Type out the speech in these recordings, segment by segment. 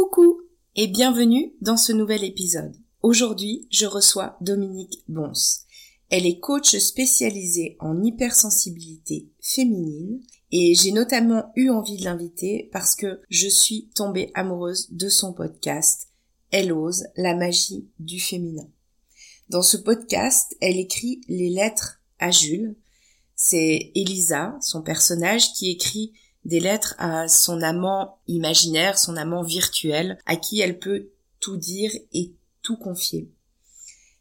Coucou et bienvenue dans ce nouvel épisode. Aujourd'hui, je reçois Dominique Bons. Elle est coach spécialisée en hypersensibilité féminine et j'ai notamment eu envie de l'inviter parce que je suis tombée amoureuse de son podcast Elle ose la magie du féminin. Dans ce podcast, elle écrit les lettres à Jules. C'est Elisa, son personnage, qui écrit des lettres à son amant imaginaire, son amant virtuel, à qui elle peut tout dire et tout confier.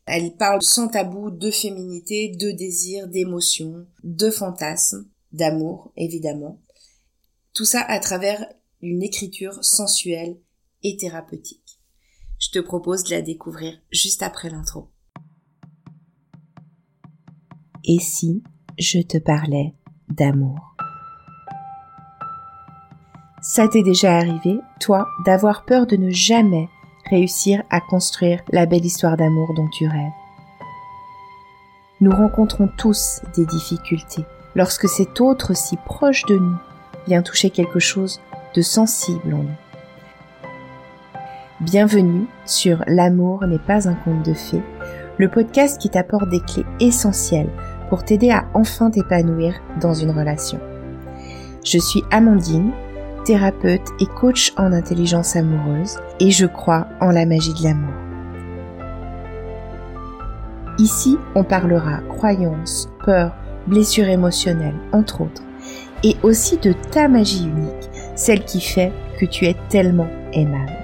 Elle parle sans tabou de féminité, de désir, d'émotion, de fantasme, d'amour, évidemment. Tout ça à travers une écriture sensuelle et thérapeutique. Je te propose de la découvrir juste après l'intro. Et si je te parlais d'amour? Ça t'est déjà arrivé, toi, d'avoir peur de ne jamais réussir à construire la belle histoire d'amour dont tu rêves. Nous rencontrons tous des difficultés lorsque cet autre si proche de nous vient toucher quelque chose de sensible en nous. Bienvenue sur L'amour n'est pas un conte de fées, le podcast qui t'apporte des clés essentielles pour t'aider à enfin t'épanouir dans une relation. Je suis Amandine, thérapeute et coach en intelligence amoureuse et je crois en la magie de l'amour. Ici, on parlera croyances, peurs, blessures émotionnelles, entre autres, et aussi de ta magie unique, celle qui fait que tu es tellement aimable.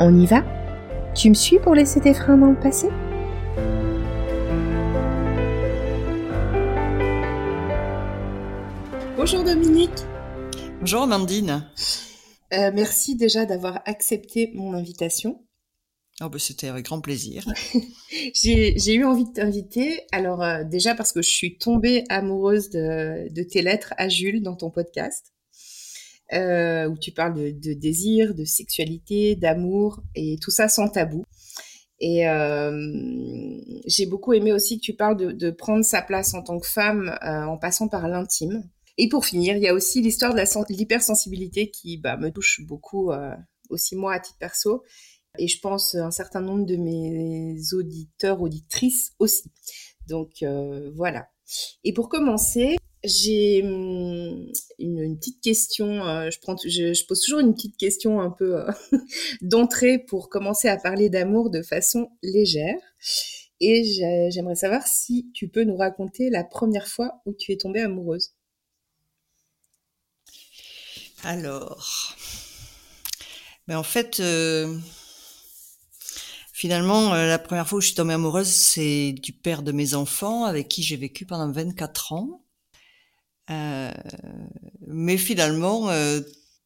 On y va? Tu me suis pour laisser tes freins dans le passé? Bonjour Dominique. Bonjour Amandine. Euh, merci déjà d'avoir accepté mon invitation. Oh ben c'était avec grand plaisir. j'ai eu envie de t'inviter. Alors euh, déjà parce que je suis tombée amoureuse de, tes lettres à Jules dans ton podcast, euh, où tu parles de, désir, de sexualité, d'amour et tout ça sans tabou. Et j'ai beaucoup aimé aussi que tu parles de, de, prendre sa place en tant que femme en passant par l'intime. Et pour finir, il y a aussi l'histoire de l'hypersensibilité qui bah, me touche beaucoup euh, aussi moi à titre perso. Et je pense un certain nombre de mes auditeurs, auditrices aussi. Donc euh, voilà. Et pour commencer, j'ai hum, une, petite question. Euh, je, pose toujours une petite question un peu d'entrée pour commencer à parler d'amour de façon légère. Et j'aimerais savoir si tu peux nous raconter la première fois où tu es tombée amoureuse. Alors, mais ben, en fait, euh, finalement, euh, la première fois où je suis tombée amoureuse, c'est du père de mes enfants, avec qui j'ai vécu pendant 24 ans. Euh, mais finalement,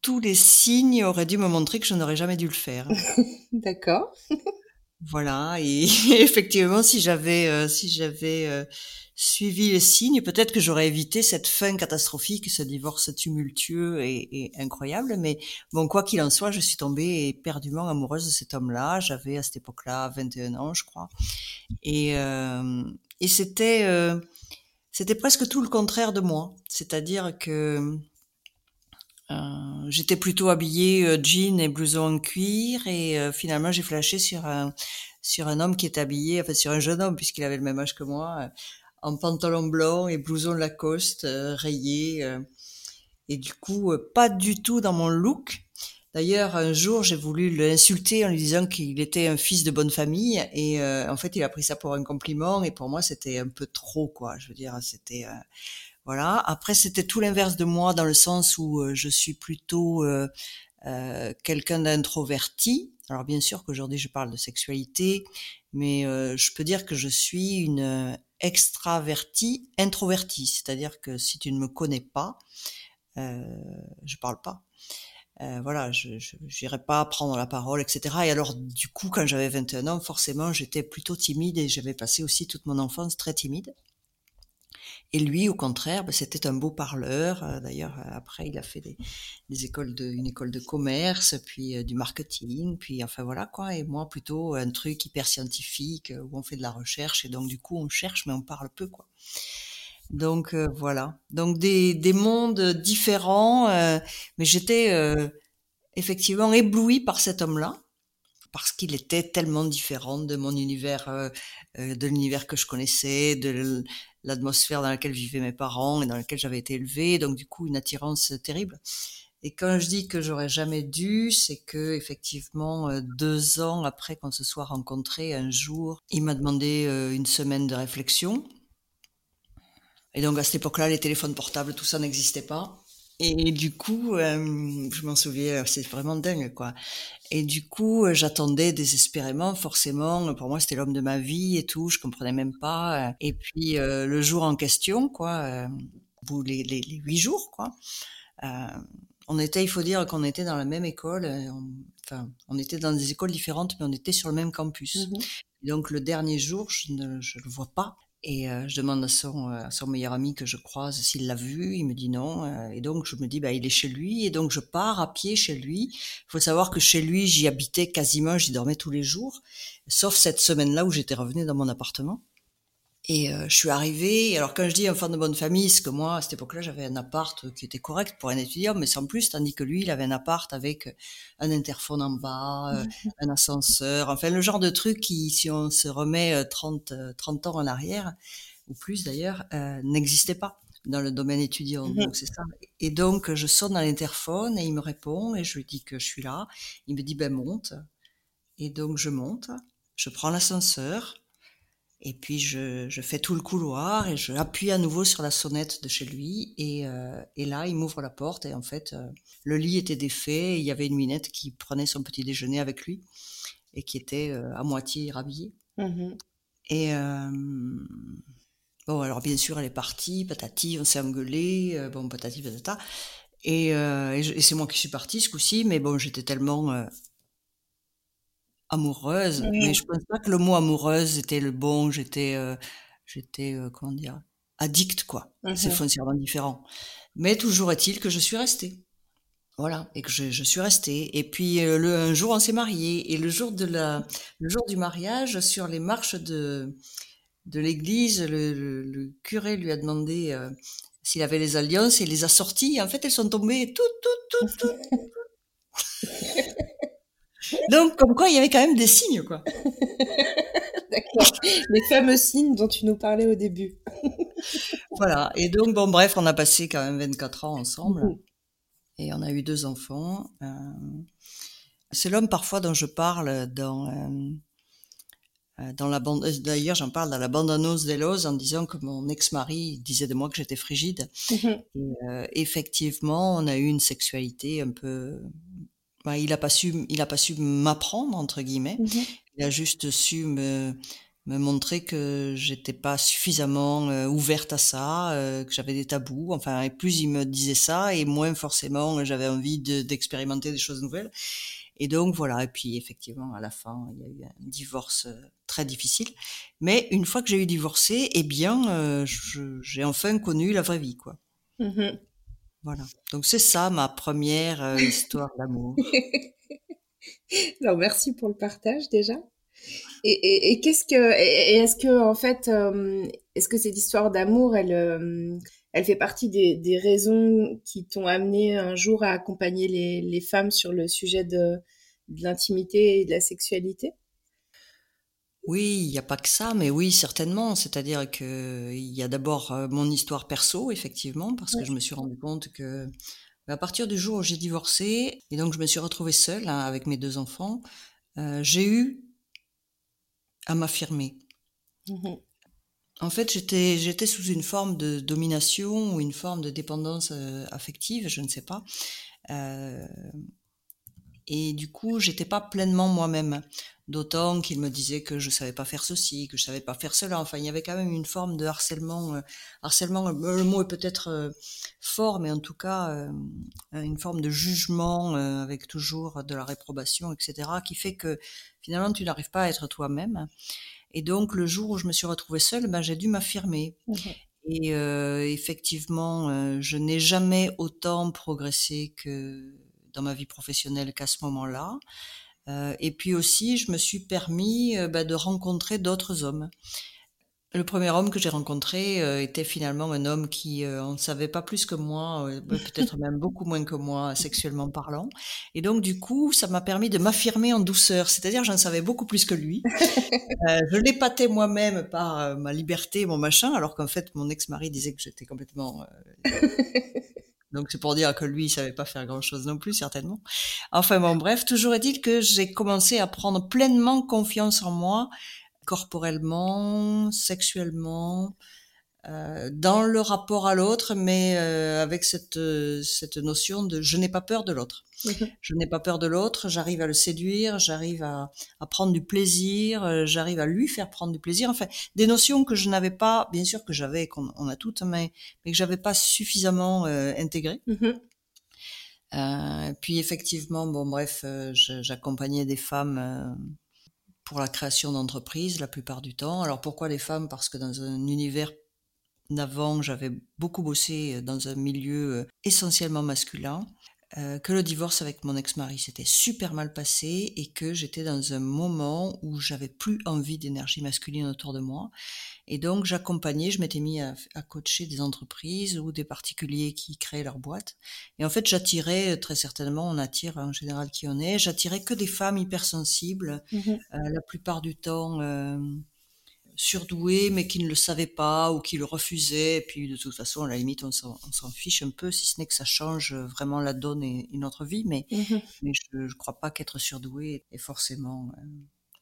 tous les signes auraient dû me montrer que je n'aurais jamais dû le faire. D'accord. voilà. Et effectivement, si j'avais, si j'avais suivi les signes, peut-être que j'aurais évité cette fin catastrophique, ce divorce tumultueux et, incroyable. Mais bon, quoi qu'il en soit, je suis tombée éperdument amoureuse de cet homme-là. J'avais à cette époque-là 21 ans, je crois. Et, euh, c'était euh, c'était presque tout le contraire de moi. C'est-à-dire que euh, j'étais plutôt habillée jean et blouson en cuir et finalement j'ai flashé sur un sur un homme qui est habillé, enfin sur un jeune homme puisqu'il avait le même âge que moi, en pantalon blanc et blouson Lacoste euh, rayé. Euh, et du coup, euh, pas du tout dans mon look. D'ailleurs, un jour, j'ai voulu l'insulter en lui disant qu'il était un fils de bonne famille, et en fait, il a pris ça pour un compliment, et pour moi, c'était un peu trop, quoi. Je veux dire, c'était voilà. Après, c'était tout l'inverse de moi dans le sens où je suis plutôt quelqu'un d'introverti. Alors bien sûr qu'aujourd'hui, je parle de sexualité, mais je peux dire que je suis une extraverti, introverti. C'est-à-dire que si tu ne me connais pas, euh, je parle pas. Euh, voilà, je n'irai pas prendre la parole, etc. Et alors, du coup, quand j'avais 21 ans, forcément, j'étais plutôt timide et j'avais passé aussi toute mon enfance très timide. Et lui, au contraire, ben, c'était un beau parleur. Euh, d'ailleurs, euh, après, il a fait des, écoles de, une école de commerce, puis euh, du marketing, puis enfin voilà quoi. Et moi, plutôt un truc hyper scientifique où on fait de la recherche et donc du coup, on cherche mais on parle peu quoi. Donc voilà. Donc des, des mondes différents, mais j'étais effectivement ébloui par cet homme-là, parce qu'il était tellement différent de mon univers, euh, euh, de l'univers que je connaissais, de l'atmosphère dans laquelle vivaient mes parents et dans laquelle j'avais été élevée. Donc du coup, une attirance terrible. Et quand je dis que j'aurais jamais dû, c'est que effectivement, euh, deux ans après qu'on se soit rencontrés, un jour, il m'a demandé une semaine de réflexion. Et donc à cette époque-là, les téléphones portables, tout ça n'existait pas. Et du coup, euh, je m'en souviens, c'est vraiment dingue, quoi. Et du coup, euh, j'attendais désespérément, forcément. Pour moi, c'était l'homme de ma vie et tout. Je comprenais même pas. Et puis euh, le jour en question, quoi, euh, les, les, les, huit jours, quoi. Euh, on était, il faut dire qu'on était dans la même école. On, enfin, on était dans des écoles différentes, mais on était sur le même campus. Mmh donc le dernier jour, je ne je le vois pas. Et euh, je demande à son, euh, à son meilleur ami que je croise s'il l'a vu. Il me dit non. Euh, et donc je me dis, bah, il est chez lui. Et donc je pars à pied chez lui. Il faut savoir que chez lui, j'y habitais quasiment, j'y dormais tous les jours, sauf cette semaine-là où j'étais revenue dans mon appartement. Et euh, je suis arrivée, alors quand je dis enfant de bonne famille, c'est que moi, à cette époque-là, j'avais un appart qui était correct pour un étudiant, mais sans plus, tandis que lui, il avait un appart avec un interphone en bas, euh, un ascenseur, enfin le genre de truc qui, si on se remet 30, euh, 30 ans en arrière, ou plus d'ailleurs, n'existait pas dans le domaine étudiant. Mmh donc c'est ça. Et donc je sonne à l'interphone et il me répond et je lui dis que je suis là. Il me dit ben monte. Et donc je monte, je prends l'ascenseur, et puis je, je, fais tout le couloir et je appuie à nouveau sur la sonnette de chez lui et, euh, et là il m'ouvre la porte et en fait euh, le lit était défait et il y avait une minette qui prenait son petit déjeuner avec lui et qui était euh, à moitié rhabillée. Mmh et bon alors bien sûr elle est partie, patati, on s'est engueulé, bon patati patata. Et, et, et c'est moi qui suis partie ce coup-ci, mais bon j'étais tellement amoureuse, mais je pense pas que le mot amoureuse était le bon. J'étais, euh, j'étais, euh, comment dire, addict quoi. C'est mmh foncièrement différent. Mais toujours est-il que je suis restée. Voilà, et que je, je suis restée. Et puis euh, le un jour on s'est mariés et le jour de la, le jour du mariage, sur les marches de de l'église, le, le, le, curé lui a demandé euh, s'il avait les alliances et il les a sorties. En fait, elles sont tombées tout, tout, tout, tout. Donc, comme quoi, il y avait quand même des signes, quoi. D'accord. Les fameux signes dont tu nous parlais au début. voilà. Et donc, bon, bref, on a passé quand même 24 ans ensemble. Mmh. Et on a eu deux enfants. Euh, c'est l'homme parfois dont je parle dans, euh, euh dans la bande. D'ailleurs, j'en parle dans la bande annonce d'Elos en disant que mon ex-mari disait de moi que j'étais frigide. Mmh. Et, euh, effectivement, on a eu une sexualité un peu bah, il a pas su, il a pas su m'apprendre entre guillemets. Mmh il a juste su me me montrer que j'étais pas suffisamment euh, ouverte à ça, euh, que j'avais des tabous. Enfin, et plus il me disait ça, et moins forcément j'avais envie d'expérimenter de, des choses nouvelles. Et donc voilà. Et puis effectivement, à la fin, il y a eu un divorce euh, très difficile. Mais une fois que j'ai eu divorcé, eh bien, euh, j'ai enfin connu la vraie vie, quoi. Mmh voilà. Donc c'est ça ma première euh, histoire d'amour. Alors merci pour le partage déjà. Et, qu'est-ce que et, est-ce que en fait euh, est-ce que cette histoire d'amour elle euh, elle fait partie des, des raisons qui t'ont amené un jour à accompagner les, les femmes sur le sujet de l'intimité et de la sexualité? Oui, il n'y a pas que ça, mais oui, certainement. C'est-à-dire que il y a d'abord euh, mon histoire perso, effectivement, parce que je me suis rendu compte que à partir du jour où j'ai divorcé, et donc je me suis retrouvée seule hein, avec mes deux enfants, euh, j'ai eu à m'affirmer. Mmh en fait, j'étais j'étais sous une forme de domination ou une forme de dépendance euh, affective, je ne sais pas. Euh, et du coup, j'étais pas pleinement moi-même. D'autant qu'il me disait que je savais pas faire ceci, que je savais pas faire cela. Enfin, il y avait quand même une forme de harcèlement. Euh, harcèlement, le mot est peut-être euh, fort, mais en tout cas, euh, une forme de jugement avec toujours de la réprobation, etc., qui fait que finalement, tu n'arrives pas à être toi-même. Et donc, le jour où je me suis retrouvée seule, ben, j'ai dû m'affirmer. Mmh Et effectivement, je n'ai jamais autant progressé que dans ma vie professionnelle qu'à ce moment-là. Euh, et puis aussi, je me suis permis euh, bah, de rencontrer d'autres hommes. Le premier homme que j'ai rencontré euh, était finalement un homme qui on ne savait pas plus que moi, euh, peut-être même beaucoup moins que moi, sexuellement parlant. Et donc du coup, ça m'a permis de m'affirmer en douceur, c'est-à-dire j'en savais beaucoup plus que lui. je l'épatais moi-même par ma liberté, mon machin, alors qu'en fait mon ex-mari disait que j'étais complètement donc c'est pour dire que lui, il savait pas faire grand-chose non plus, certainement. Enfin bon, bref, toujours est-il que j'ai commencé à prendre pleinement confiance en moi corporellement, sexuellement, euh, dans le rapport à l'autre, mais euh, avec cette, cette notion de je n'ai pas peur de l'autre. Je n'ai pas peur de l'autre, j'arrive à le séduire, j'arrive à, à, prendre du plaisir, euh, j'arrive à lui faire prendre du plaisir. Enfin, des notions que je n'avais pas, bien sûr que j'avais, qu'on on a toutes, mais, mais que j'avais pas suffisamment euh, intégrées. Euh, puis effectivement, bon bref, euh, j'accompagnais des femmes pour la création d'entreprises la plupart du temps. Alors pourquoi les femmes? Parce que dans un univers d'avant, j'avais beaucoup bossé dans un milieu essentiellement masculin. Euh, que le divorce avec mon ex-mari s'était super mal passé et que j'étais dans un moment où j'avais plus envie d'énergie masculine autour de moi. Et donc j'accompagnais, je m'étais mis à, coacher des entreprises ou des particuliers qui créaient leur boîte. Et en fait, j'attirais très certainement, on attire en général qui on est, j'attirais que des femmes hypersensibles, mmh euh, la plupart du temps. Euh, surdoué mais qui ne le savait pas ou qui le refusait. Et puis de toute façon, à la limite, on s'en fiche un peu, si ce n'est que ça change vraiment la donne et, notre vie. Mais, mmh mais je ne crois pas qu'être surdoué est forcément... Euh,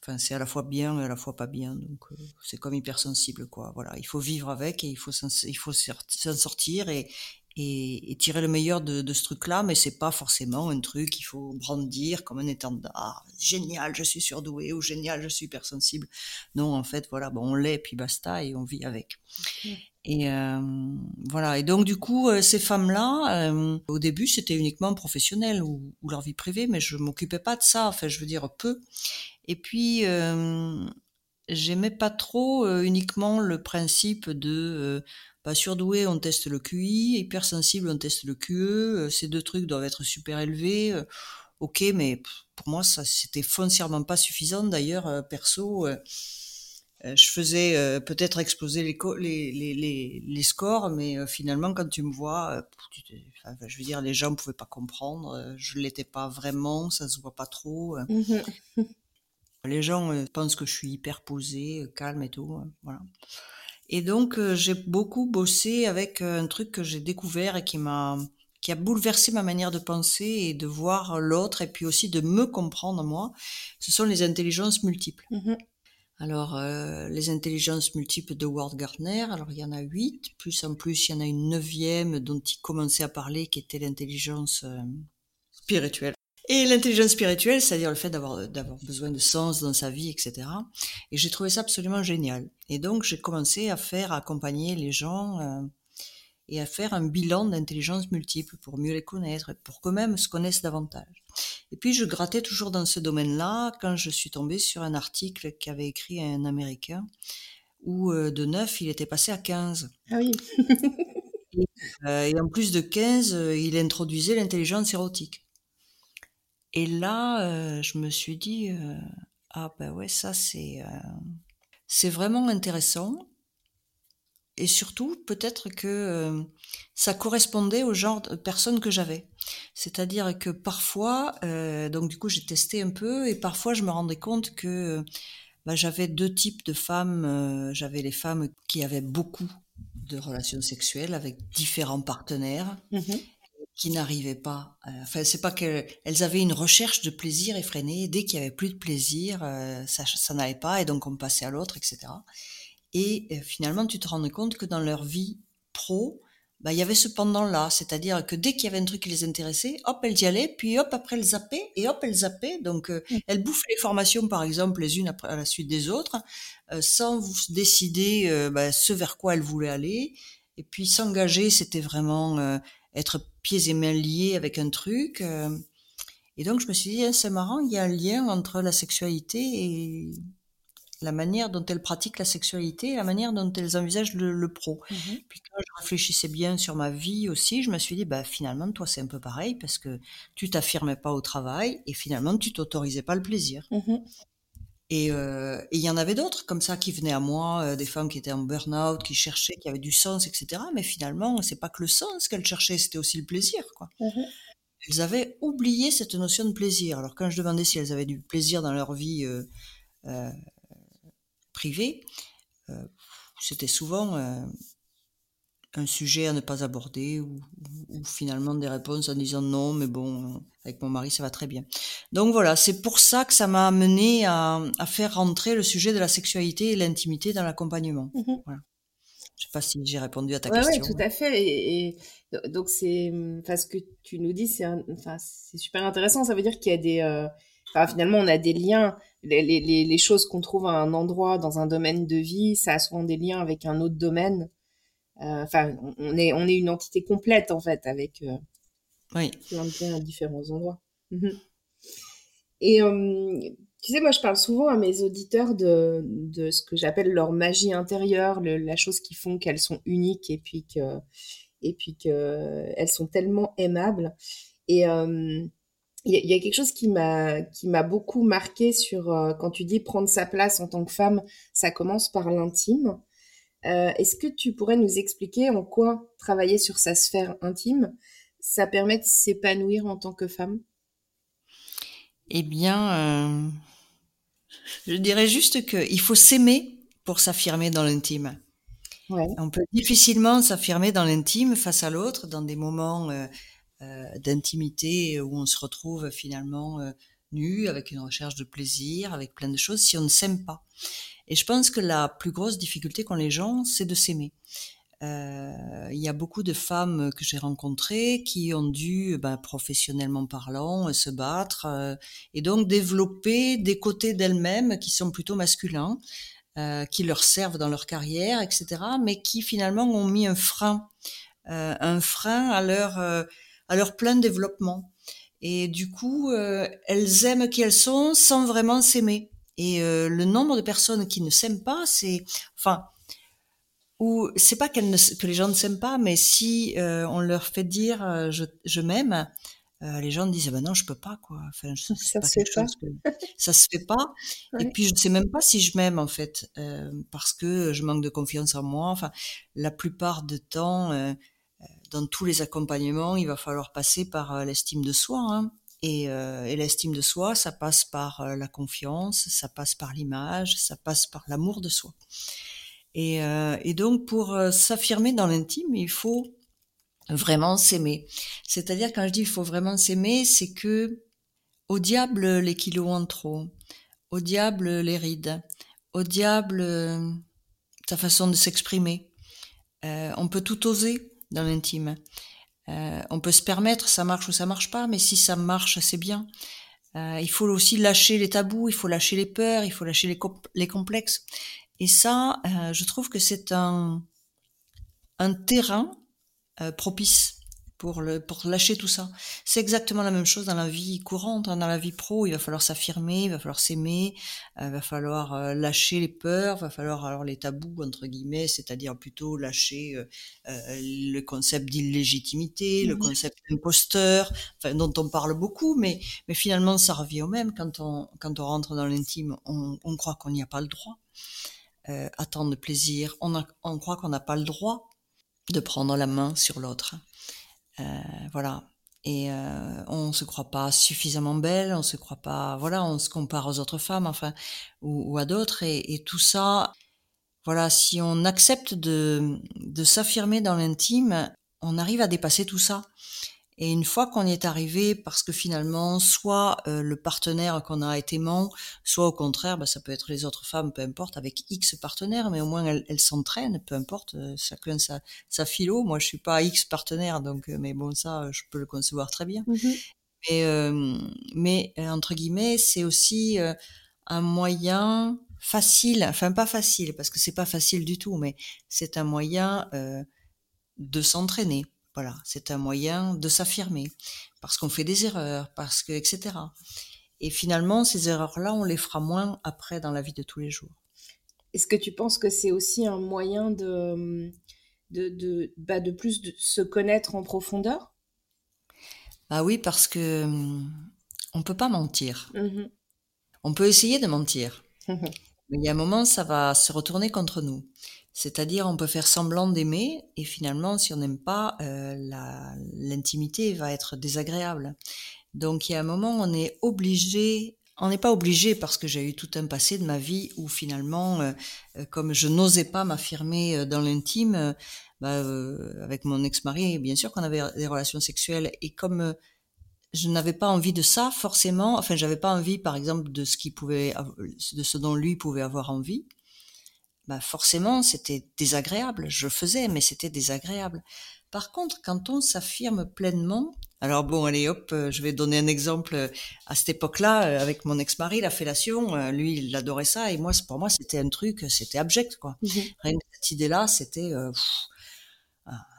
enfin, c'est à la fois bien et à la fois pas bien. Donc, euh, c'est comme hypersensible, quoi. Voilà, il faut vivre avec et il faut s'en sortir et, et, tirer le meilleur de, de ce truc-là, mais c'est pas forcément un truc qu'il faut brandir comme un étendard. Génial, je suis surdoué ou génial, je suis hypersensible. Non, en fait, voilà, bon, on l'est, puis basta, et on vit avec. Et euh, voilà. Et donc du coup, euh, ces femmes-là, euh, au début, c'était uniquement professionnel ou, ou, leur vie privée, mais je m'occupais pas de ça. Enfin, je veux dire peu. Et puis, j'aimais pas trop uniquement le principe de pas surdoué, on teste le QI, hypersensible, on teste le QE, euh, ces deux trucs doivent être super élevés. Euh, ok, mais pour moi, ça c'était foncièrement pas suffisant. D'ailleurs, euh, perso, je faisais peut-être exploser les, les, les, les, scores, mais finalement, quand tu me vois, je veux dire, les gens ne pouvaient pas comprendre. je l'étais pas vraiment, ça se voit pas trop. Mmh les gens pensent que je suis hyper posée, calme et tout. Voilà. Et donc, euh, j'ai beaucoup bossé avec euh, un truc que j'ai découvert et qui m'a qui a bouleversé ma manière de penser et de voir l'autre et puis aussi de me comprendre moi. Ce sont les intelligences multiples. Mmh alors, euh, les intelligences multiples de Ward Gardner, alors il y en a huit, plus en plus il y en a une neuvième dont il commençait à parler, qui était l'intelligence spirituelle. Et l'intelligence spirituelle, c'est-à-dire le fait d'avoir d'avoir besoin de sens dans sa vie, etc. Et j'ai trouvé ça absolument génial. Et donc j'ai commencé à faire accompagner les gens euh, et à faire un bilan d'intelligence multiple pour mieux les connaître, pour qu'eux-mêmes se connaissent davantage. Et puis je grattais toujours dans ce domaine-là quand je suis tombée sur un article qu'avait écrit un Américain où euh, de 9, il était passé à 15. Ah oui. et, euh, et en plus de 15, il introduisait l'intelligence érotique. Et là, euh, je me suis dit, euh, ah ben ouais, ça c'est euh, c'est vraiment intéressant. Et surtout, peut-être que ça correspondait au genre de personne que j'avais. C'est-à-dire que parfois, donc du coup, j'ai testé un peu, et parfois, je me rendais compte que bah, j'avais deux types de femmes. j'avais les femmes qui avaient beaucoup de relations sexuelles avec différents partenaires. Mmh qui n'arrivaient pas. Euh, enfin, c'est pas qu'elles avaient une recherche de plaisir effrénée. Dès qu'il y avait plus de plaisir, euh, ça, ça n'allait pas et donc on passait à l'autre, etc. Et euh, finalement, tu te rendais compte que dans leur vie pro, bah, il y avait ce pendant-là, c'est-à-dire que dès qu'il y avait un truc qui les intéressait, hop, elles y allaient, puis hop, après elles zappaient, et hop, elles zappaient. Donc, elles bouffaient les formations, par exemple, les unes après, à la suite des autres, sans vous décider bah, ce vers quoi elles voulaient aller. Et puis s'engager, c'était vraiment être pieds et mains liés avec un truc. Euh. et donc je me suis dit, ah, c'est marrant, il y a un lien entre la sexualité et la manière dont elles pratiquent la sexualité et la manière dont elles envisagent le, pro. Mmh Puis quand je réfléchissais bien sur ma vie aussi, je me suis dit, bah finalement, toi c'est un peu pareil parce que tu t'affirmais pas au travail et finalement tu t'autorisais pas le plaisir. Mmh Et euh, et il y en avait d'autres comme ça qui venaient à moi, euh, des femmes qui étaient en burn-out, qui cherchaient, qui avaient du sens, etc. Mais finalement, c'est pas que le sens qu'elles cherchaient, c'était aussi le plaisir, quoi. Mhm. Elles avaient oublié cette notion de plaisir. Alors quand je demandais si elles avaient du plaisir dans leur vie euh, privée, c'était souvent un sujet à ne pas aborder ou, finalement des réponses en disant non, mais bon, avec mon mari ça va très bien. Donc voilà, c'est pour ça que ça m'a amené à, à faire rentrer le sujet de la sexualité et l'intimité dans l'accompagnement. Mhm. Voilà. Je sais pas si j'ai répondu à ta Ouais, question. tout à fait. Et, et do- donc c'est, enfin, ce que tu nous dis, c'est, enfin, c'est super intéressant. Ça veut dire qu'il y a des, euh, enfin, finalement, on a des liens. Les, les, les les choses qu'on trouve à un endroit dans un domaine de vie, ça a souvent des liens avec un autre domaine. Euh, Enfin, on est, on est une entité complète en fait, avec euh, Oui. plein de liens à différents endroits. Mhm. Et euh, tu sais, moi, je parle souvent à mes auditeurs de, de ce que j'appelle leur magie intérieure, le- la chose qui font qu'elles sont uniques et puis que et puis que elles sont tellement aimables. Et euh, il y, a- il y a quelque chose qui m'a qui m'a beaucoup marqué sur euh, quand tu dis prendre sa place en tant que femme, ça commence par l'intime. Euh, Est-ce que tu pourrais nous expliquer en quoi travailler sur sa sphère intime, ça permet de s'épanouir en tant que femme? Eh bien, euh, je dirais juste qu'il faut s'aimer pour s'affirmer dans l'intime. Ouais. On peut difficilement s'affirmer dans l'intime face à l'autre, dans des moments euh, d'intimité où on se retrouve finalement nu, avec une recherche de plaisir, avec plein de choses, si on ne s'aime pas. Et je pense que la plus grosse difficulté qu'ont les gens, c'est de s'aimer. Euh, il y a beaucoup de femmes que j'ai rencontrées qui ont dû, ben, professionnellement parlant, se battre euh, et donc développer des côtés d'elles-mêmes qui sont plutôt masculins, euh, qui leur servent dans leur carrière, etc., mais qui finalement ont mis un frein, euh, un frein à leur euh, à leur plein développement. Et du coup, euh, elles aiment qui elles sont sans vraiment s'aimer. Et euh, le nombre de personnes qui ne s'aiment pas, c'est, enfin, ou c'est pas ne, que les gens ne s'aiment pas, mais si euh, on leur fait dire euh, je, je m'aime, les gens disent ah ben non je peux pas quoi. Enfin je- Ça pas se pas. que ça se fait pas. Et puis je sais même pas si je m'aime en fait parce que je manque de confiance en moi. Enfin la plupart du temps, dans tous les accompagnements, il va falloir passer par l'estime de soi. Hein. Et, euh, et l'estime de soi, ça passe par euh, la confiance, ça passe par l'image, ça passe par l'amour de soi. Et, euh, donc, pour s'affirmer dans l'intime, il faut vraiment s'aimer. C'est-à-dire, quand je dis il faut vraiment s'aimer, c'est que au diable les kilos en trop, au diable les rides, au diable ta façon de s'exprimer. On peut tout oser dans l'intime. Euh, on peut se permettre, ça marche ou ça marche pas, mais si ça marche, c'est bien. Euh, il faut aussi lâcher les tabous, il faut lâcher les peurs, il faut lâcher les, comp- les complexes. Et ça, euh, je trouve que c'est un, terrain propice pour, le, pour lâcher tout ça. C'est exactement la même chose dans la vie courante, hein, dans la vie pro. Il va falloir s'affirmer, il va falloir s'aimer, euh, il va falloir euh, lâcher les peurs, il va falloir alors les tabous entre guillemets, c'est-à-dire plutôt lâcher euh, euh, le concept d'illégitimité, le concept d'imposteur, enfin, dont on parle beaucoup, mais mais finalement ça revient au même quand on quand on rentre dans l'intime, on, on croit qu'on n'y a pas le droit euh, à tant de plaisir, on, a- on croit qu'on n'a pas le droit de prendre la main sur l'autre. Euh, voilà. Et euh, on se croit pas suffisamment belle, on se croit pas, voilà, on se compare aux autres femmes, enfin, ou, ou à d'autres, et, et tout ça, voilà, si on accepte de, de s'affirmer dans l'intime, on arrive à dépasser tout ça. Et une fois qu'on y est arrivé, parce que finalement, soit euh, le partenaire qu'on a est aimant, soit au contraire, bah, ça peut être les autres femmes, peu importe, avec X partenaires, mais au moins elles, elles s'entraînent, peu importe, euh, chacun sa, sa philo. Moi, je suis pas X partenaire, donc, euh, mais bon, ça, je peux le concevoir très bien. Mais, euh, mais euh, entre guillemets, c'est aussi euh, un moyen facile, enfin pas facile, parce que c'est pas facile du tout, mais c'est un moyen euh, de s'entraîner. Voilà, c'est un moyen de s'affirmer, parce qu'on fait des erreurs, parce que etc. Et finalement, ces erreurs-là, on les fera moins après dans la vie de tous les jours. Est-ce que tu penses que c'est aussi un moyen de, de, de, bah, de plus de se connaître en profondeur? Ah oui, parce que hum, on peut pas mentir. Mhm. On peut essayer de mentir, Il y a un moment, ça va se retourner contre nous. C'est-à-dire, on peut faire semblant d'aimer et finalement, si on n'aime pas, euh, l'intimité va être désagréable. Donc, il y a un moment, on est obligé on n'est pas obligé parce que j'ai eu tout un passé de ma vie où finalement, euh, euh, comme je n'osais pas m'affirmer euh, dans l'intime, bah, avec mon ex-mari, bien sûr qu'on avait des relations sexuelles et comme je n'avais pas envie de ça forcément, enfin j'avais pas envie par exemple de ce qui pouvait, de ce dont lui pouvait avoir envie, bah forcément c'était désagréable. Je faisais, mais c'était désagréable. Par contre, quand on s'affirme pleinement, alors bon, allez hop, euh, je vais donner un exemple. Euh, à cette époque-là, euh, avec mon ex-mari, la fellation, lui, il adorait ça, et moi, pour moi, c'était un truc, c'était abject, quoi. Mmh Rien que cette idée-là, c'était, ah,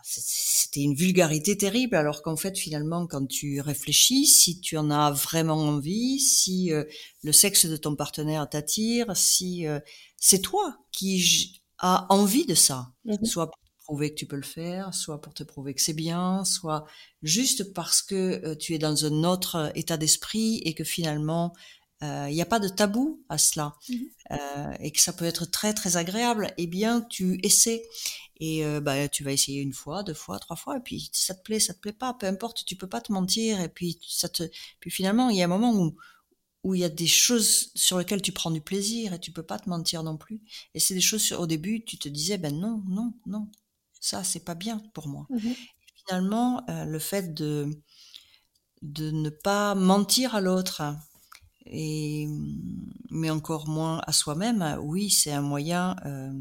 c'était une vulgarité terrible. Alors qu'en fait, finalement, quand tu réfléchis, si tu en as vraiment envie, si le sexe de ton partenaire t'attire, si c'est toi qui as envie de ça, mmh soit prouver que tu peux le faire, soit pour te prouver que c'est bien, soit juste parce que euh, tu es dans un autre euh, état d'esprit et que finalement euh, il n'y a pas de tabou à cela mmh et que ça peut être très très agréable. Eh bien, tu essaies et bah tu vas essayer une fois, deux fois, trois fois et puis ça te plaît, ça te plaît pas, peu importe, tu peux pas te mentir et puis ça te, puis finalement il y a un moment où où il y a des choses sur lesquelles tu prends du plaisir et tu peux pas te mentir non plus. Et c'est des choses au début, tu te disais ben non, non, non, ça, c'est pas bien pour moi. Mmh finalement, euh, le fait de, de ne pas mentir à l'autre, et, mais encore moins à soi-même, oui, c'est un moyen euh,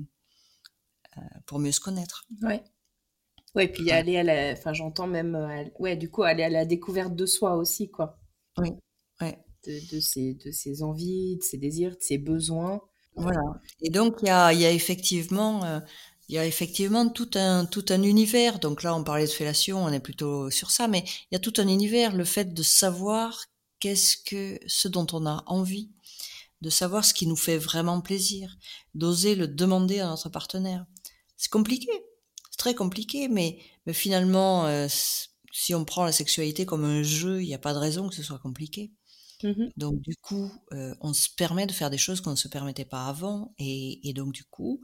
euh, pour mieux se connaître. Ouais. Ouais, puis aller à la. Enfin, j'entends même. Ouais, du coup, aller à la découverte de soi aussi, quoi. Oui, ouais. De, de, ses, de ses envies, de ses désirs, de ses besoins. Voilà. Et donc, il y a, y a effectivement il y a effectivement tout un tout un univers. Donc là, on parlait de fellation, on est plutôt sur ça, mais il y a tout un univers. Le fait de savoir qu'est-ce que ce dont on a envie, de savoir ce qui nous fait vraiment plaisir, d'oser le demander à notre partenaire. C'est compliqué, c'est très compliqué, mais, mais finalement, euh, si on prend la sexualité comme un jeu, il n'y a pas de raison que ce soit compliqué. Mmh donc du coup, euh, on se permet de faire des choses qu'on ne se permettait pas avant, et, et donc du coup,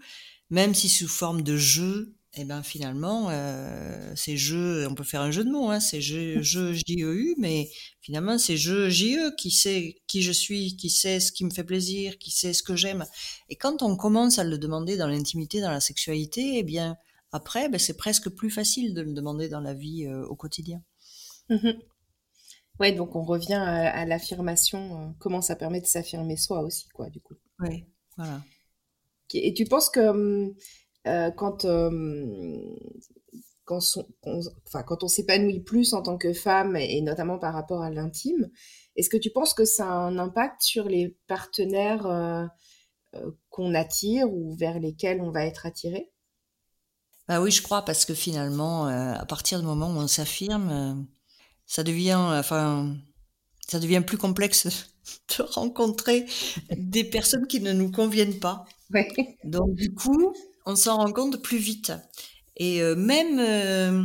même si sous forme de jeu, et eh ben finalement, euh, ces jeux, on peut faire un jeu de mots, hein, c'est jeu, jeu J-E-U, mais finalement c'est jeu J-E qui sait qui je suis, qui sait ce qui me fait plaisir, qui sait ce que j'aime. Et quand on commence à le demander dans l'intimité, dans la sexualité, eh bien après, ben, c'est presque plus facile de le demander dans la vie euh, au quotidien. Mmh ouais, donc on revient à, l'affirmation, euh, comment ça permet de s'affirmer soi aussi, quoi, du coup. Oui, voilà. Et tu penses que euh, quand, hum, quand, enfin, quand on s'épanouit plus en tant que femme, et notamment par rapport à l'intime, est-ce que tu penses que ça a un impact sur les partenaires euh, euh, qu'on attire ou vers lesquels on va être attiré? Bah oui, je crois, parce que finalement, à partir du moment où on s'affirme, ça devient, enfin, ça devient plus complexe de rencontrer des personnes qui ne nous conviennent pas. Donc du coup, on s'en rend compte plus vite. Et euh, même euh,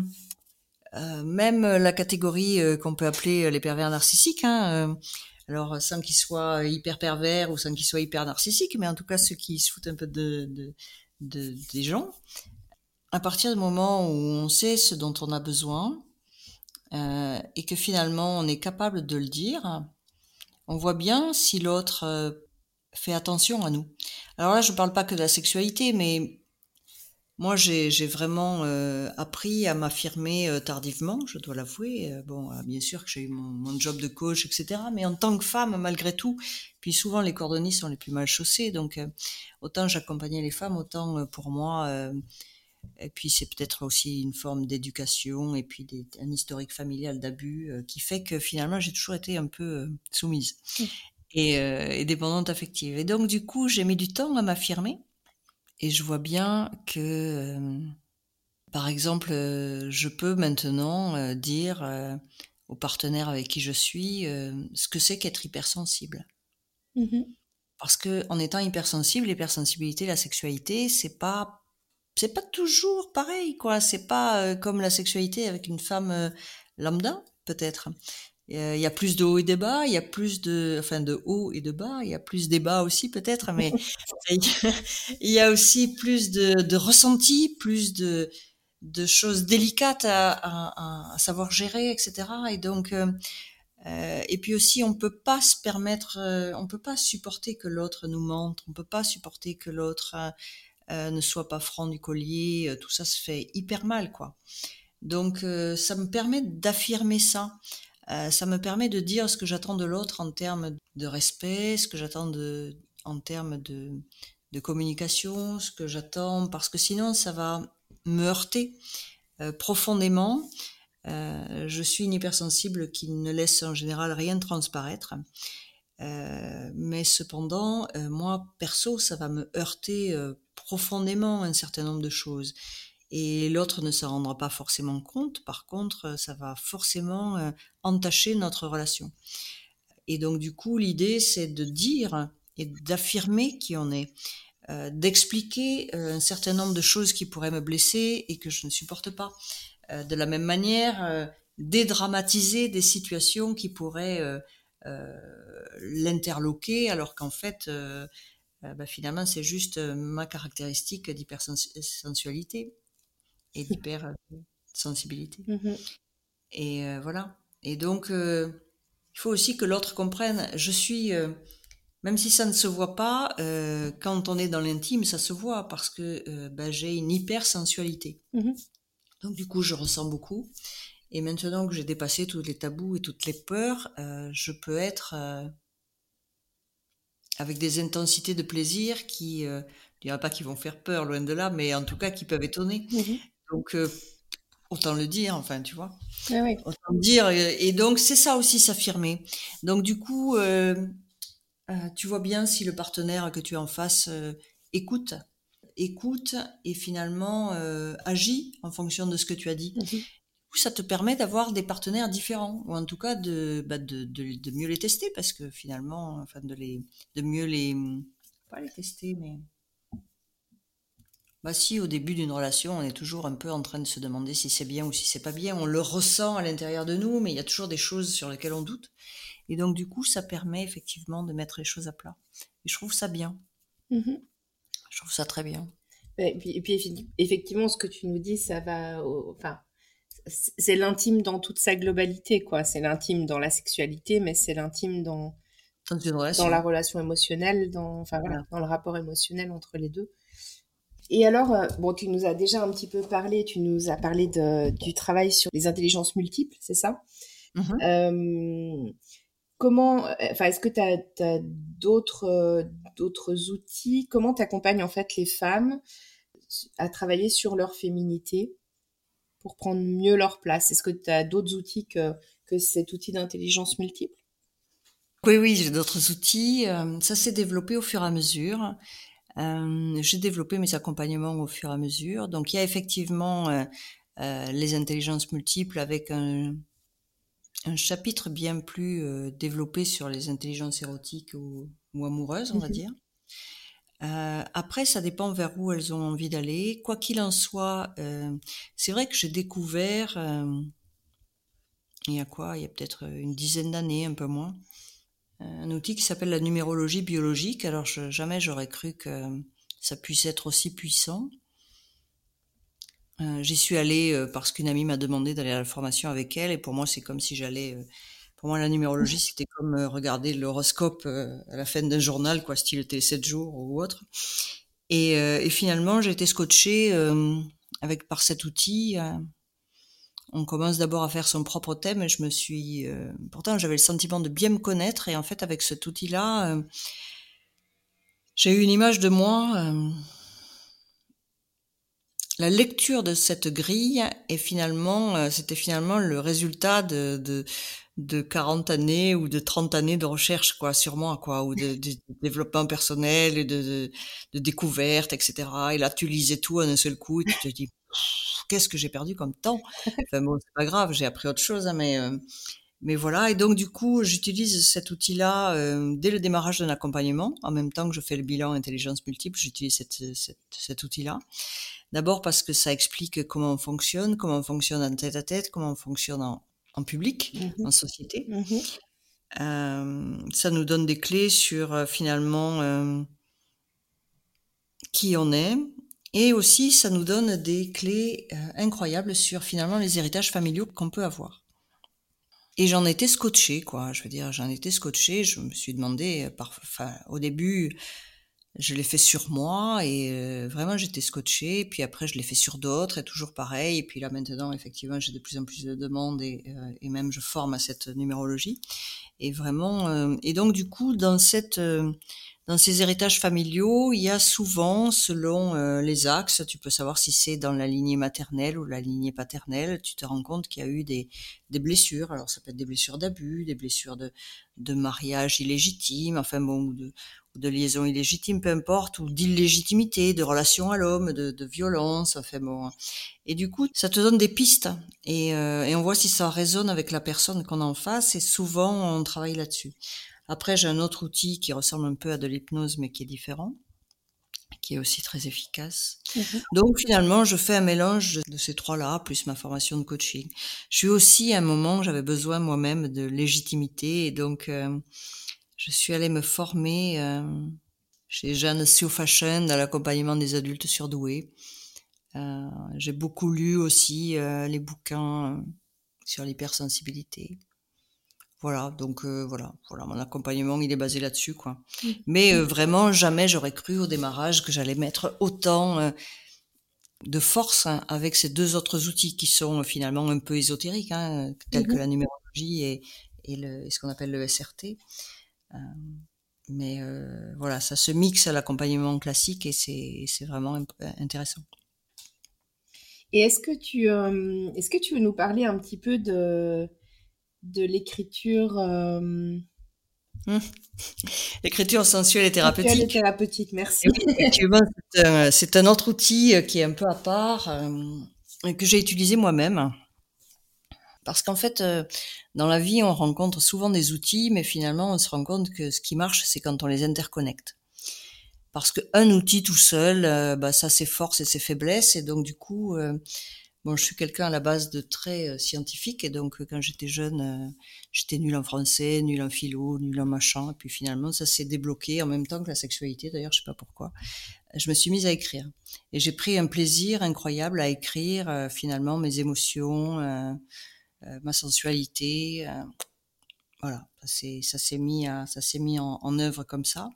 euh, même la catégorie qu'on peut appeler les pervers narcissiques, hein, alors sans qu'ils soient hyper pervers ou sans qu'ils soient hyper narcissiques, mais en tout cas ceux qui se foutent un peu de, de, de des gens, à partir du moment où on sait ce dont on a besoin et que finalement on est capable de le dire, on voit bien si l'autre fait attention à nous. Alors là, je ne parle pas que de la sexualité, mais moi, j'ai vraiment euh, appris à m'affirmer euh, tardivement, je dois l'avouer. Euh, bon, bien sûr que j'ai eu mon, job de coach, etc. Mais en tant que femme, malgré tout, puis souvent les cordonniers sont les plus mal chaussés, donc autant j'accompagnais les femmes, autant pour moi. et puis c'est peut-être aussi une forme d'éducation et puis un historique familial d'abus qui fait que finalement j'ai toujours été un peu soumise. Mmh et, et dépendante affective. Et donc, du coup, j'ai mis du temps à m'affirmer. Et je vois bien que, euh, par exemple, euh, je peux maintenant euh, dire au partenaire avec qui je suis ce que c'est qu'être hypersensible. Mmh Parce que en étant hypersensible, l'hypersensibilité, la sexualité, c'est pas c'est pas toujours pareil, quoi. C'est pas comme la sexualité avec une femme lambda, peut-être. Il y a plus de haut et de bas, il y a plus de, enfin de haut et de bas, il y a plus des bas aussi peut-être, mais il y a aussi plus de, de ressenti, plus de, de choses délicates à, à, à, savoir gérer, etc. Et donc, euh, euh, et puis aussi, on peut pas se permettre, euh, on peut pas supporter que l'autre nous mente, on peut pas supporter que l'autre euh, ne soit pas franc du collier. tout ça se fait hyper mal, quoi. Donc, ça me permet d'affirmer ça. Euh, ça me permet de dire ce que j'attends de l'autre en termes de respect, ce que j'attends en termes de, communication, ce que j'attends, parce que sinon ça va me heurter euh, profondément. Euh, je suis une hypersensible qui ne laisse en général rien transparaître. Mais cependant, moi, perso, ça va me heurter profondément un certain nombre de choses et l'autre ne s'en rendra pas forcément compte. Par contre, euh, ça va forcément euh, entacher notre relation. Et donc, du coup, l'idée, c'est de dire et d'affirmer qui on est, euh, d'expliquer un certain nombre de choses qui pourraient me blesser et que je ne supporte pas. de la même manière, dédramatiser des situations qui pourraient l'interloquer, alors qu'en fait, bah, finalement, c'est juste ma caractéristique d'hypersensualité et d'hyper sensibilité. Mmh et euh, voilà. Et donc, euh, il faut aussi que l'autre comprenne. Je suis, euh, même si ça ne se voit pas, quand on est dans l'intime, ça se voit parce que ben, j'ai une hypersensualité. Mmh donc du coup, je ressens beaucoup. Et maintenant que j'ai dépassé tous les tabous et toutes les peurs, je peux être avec des intensités de plaisir qui, je dirais pas qui vont faire peur, loin de là, mais en tout cas qui peuvent étonner. Mmh donc, euh, autant le dire, enfin, tu vois. oui. Autant le dire. Et, donc, c'est ça aussi s'affirmer. Donc, du coup, euh, euh, tu vois bien si le partenaire que tu as en face écoute, écoute et finalement agit en fonction de ce que tu as dit. Mhm. Ça te permet d'avoir des partenaires différents, ou en tout cas de, bah, de, de, mieux les tester, parce que finalement, enfin, de, les, de mieux les, pas les tester, mais bah si, au début d'une relation, on est toujours un peu en train de se demander si c'est bien ou si c'est pas bien. On le ressent à l'intérieur de nous, mais il y a toujours des choses sur lesquelles on doute. Et donc, du coup, ça permet effectivement de mettre les choses à plat. Et je trouve ça bien. Mmh je trouve ça très bien. Et puis, et puis, effectivement, ce que tu nous dis, ça va. enfin, c'est l'intime dans toute sa globalité, quoi. C'est l'intime dans la sexualité, mais c'est l'intime dans, dans, la relation émotionnelle, dans, enfin, voilà, dans le rapport émotionnel entre les deux. Et alors, euh, bon, tu nous as déjà un petit peu parlé, tu nous as parlé de, du travail sur les intelligences multiples, c'est ça? Mmh euh, Comment, euh, enfin, est-ce que tu as, d'autres d'autres outils? Comment tu accompagnes en fait les femmes à travailler sur leur féminité pour prendre mieux leur place? Est-ce que tu as d'autres outils que, que cet outil d'intelligence multiple? Oui, oui, j'ai d'autres outils. Ça s'est développé au fur et à mesure. Euh, j'ai développé mes accompagnements au fur et à mesure. Donc il y a effectivement euh, euh, les intelligences multiples avec un, un chapitre bien plus euh, développé sur les intelligences érotiques ou, ou amoureuses, on va mhm. dire. Euh, après, ça dépend vers où elles ont envie d'aller. Quoi qu'il en soit, c'est vrai que j'ai découvert, il y a quoi? Il y a peut-être une dizaine d'années, un peu moins, un outil qui s'appelle la numérologie biologique. Alors jamais j'aurais cru que ça puisse être aussi puissant. Euh, J'y suis allée euh, parce qu'une amie m'a demandé d'aller à la formation avec elle et pour moi c'est comme si j'allais... Euh, pour moi la numérologie c'était comme euh, regarder l'horoscope à la fin d'un journal, quoi, style télé 7 jours ou autre. Et, et finalement j'ai été scotchée avec par cet outil on commence d'abord à faire son propre thème et je me suis euh, pourtant j'avais le sentiment de bien me connaître et en fait avec cet outil là euh, j'ai eu une image de moi euh, la lecture de cette grille est finalement c'était finalement le résultat de, de de 40 années ou de 30 années de recherche quoi sur quoi ou de, développement personnel et de, de, de découverte etc et là tu lisais tout en un seul coup et tu te dis qu'est-ce que j'ai perdu comme temps? Enfin bon, c'est pas grave, j'ai appris autre chose, hein, mais euh, mais voilà. Et donc du coup, j'utilise cet outil-là euh, dès le démarrage d'un accompagnement, en même temps que je fais le bilan intelligence multiple, j'utilise cet, cet outil-là. D'abord parce que ça explique comment on fonctionne, comment on fonctionne en tête à tête, comment on fonctionne en, en public, Mhm. en société. Mhm. Euh, ça nous donne des clés sur finalement qui on est. Et aussi, ça nous donne des clés euh, incroyables sur finalement les héritages familiaux qu'on peut avoir. Et j'en étais scotché, quoi. Je veux dire, j'en étais scotché. Je me suis demandé, euh, enfin, au début, je l'ai fait sur moi et euh, vraiment j'étais scotché. Puis après, je l'ai fait sur d'autres et toujours pareil. Et puis là, maintenant, effectivement, j'ai de plus en plus de demandes et, euh, et même je forme à cette numérologie. Et vraiment, et donc du coup, dans cette dans ces héritages familiaux, il y a souvent, selon euh, les axes, tu peux savoir si c'est dans la lignée maternelle ou la lignée paternelle, tu te rends compte qu'il y a eu des, des blessures. Alors ça peut être des blessures d'abus, des blessures de, de mariage illégitime, enfin bon, ou de, ou de liaison illégitime, peu importe, ou d'illégitimité, de relation à l'homme, de, de violence, enfin bon. Et du coup, ça te donne des pistes et, euh, et on voit si ça résonne avec la personne qu'on en face et souvent on travaille là-dessus. Après, j'ai un autre outil qui ressemble un peu à de l'hypnose, mais qui est différent, qui est aussi très efficace. Mhm. Donc finalement, je fais un mélange de ces trois-là, plus ma formation de coaching. Je suis aussi à un moment, j'avais besoin moi-même de légitimité, et donc euh, je suis allée me former euh, chez Jeanne Sue Fashion dans l'accompagnement des adultes surdoués. Euh, j'ai beaucoup lu aussi les bouquins sur l'hypersensibilité. Voilà, donc euh, voilà, voilà, mon accompagnement il est basé là-dessus quoi. Mm. Mais euh, vraiment jamais j'aurais cru au démarrage que j'allais mettre autant euh, de force hein, avec ces deux autres outils qui sont finalement un peu ésotériques, hein, tels que Mhm. la numérologie et, et, le, et ce qu'on appelle le SRT. Mais voilà, ça se mixe à l'accompagnement classique et c'est vraiment intéressant. Et est-ce que tu, est-ce que tu veux nous parler un petit peu de, de l'écriture euh, L'écriture sensuelle et sensuelle et thérapeutique. Merci. Et oui, effectivement, c'est un, c'est un autre outil euh, qui est un peu à part, euh, que j'ai utilisé moi-même. Parce qu'en fait, euh, dans la vie, on rencontre souvent des outils, mais finalement, on se rend compte que ce qui marche, c'est quand on les interconnecte. Parce qu'un outil tout seul, bah, ça a ses forces et ses faiblesses, et donc du coup, bon, je suis quelqu'un à la base de très euh, scientifique, et donc euh, quand j'étais jeune, euh, j'étais nulle en français, nulle en philo, nulle en machin, et puis finalement, ça s'est débloqué en même temps que la sexualité. D'ailleurs, je sais pas pourquoi. Je me suis mise à écrire, et j'ai pris un plaisir incroyable à écrire finalement mes émotions. ma sensualité. voilà, ça s'est mis ça s'est mis en, œuvre comme ça.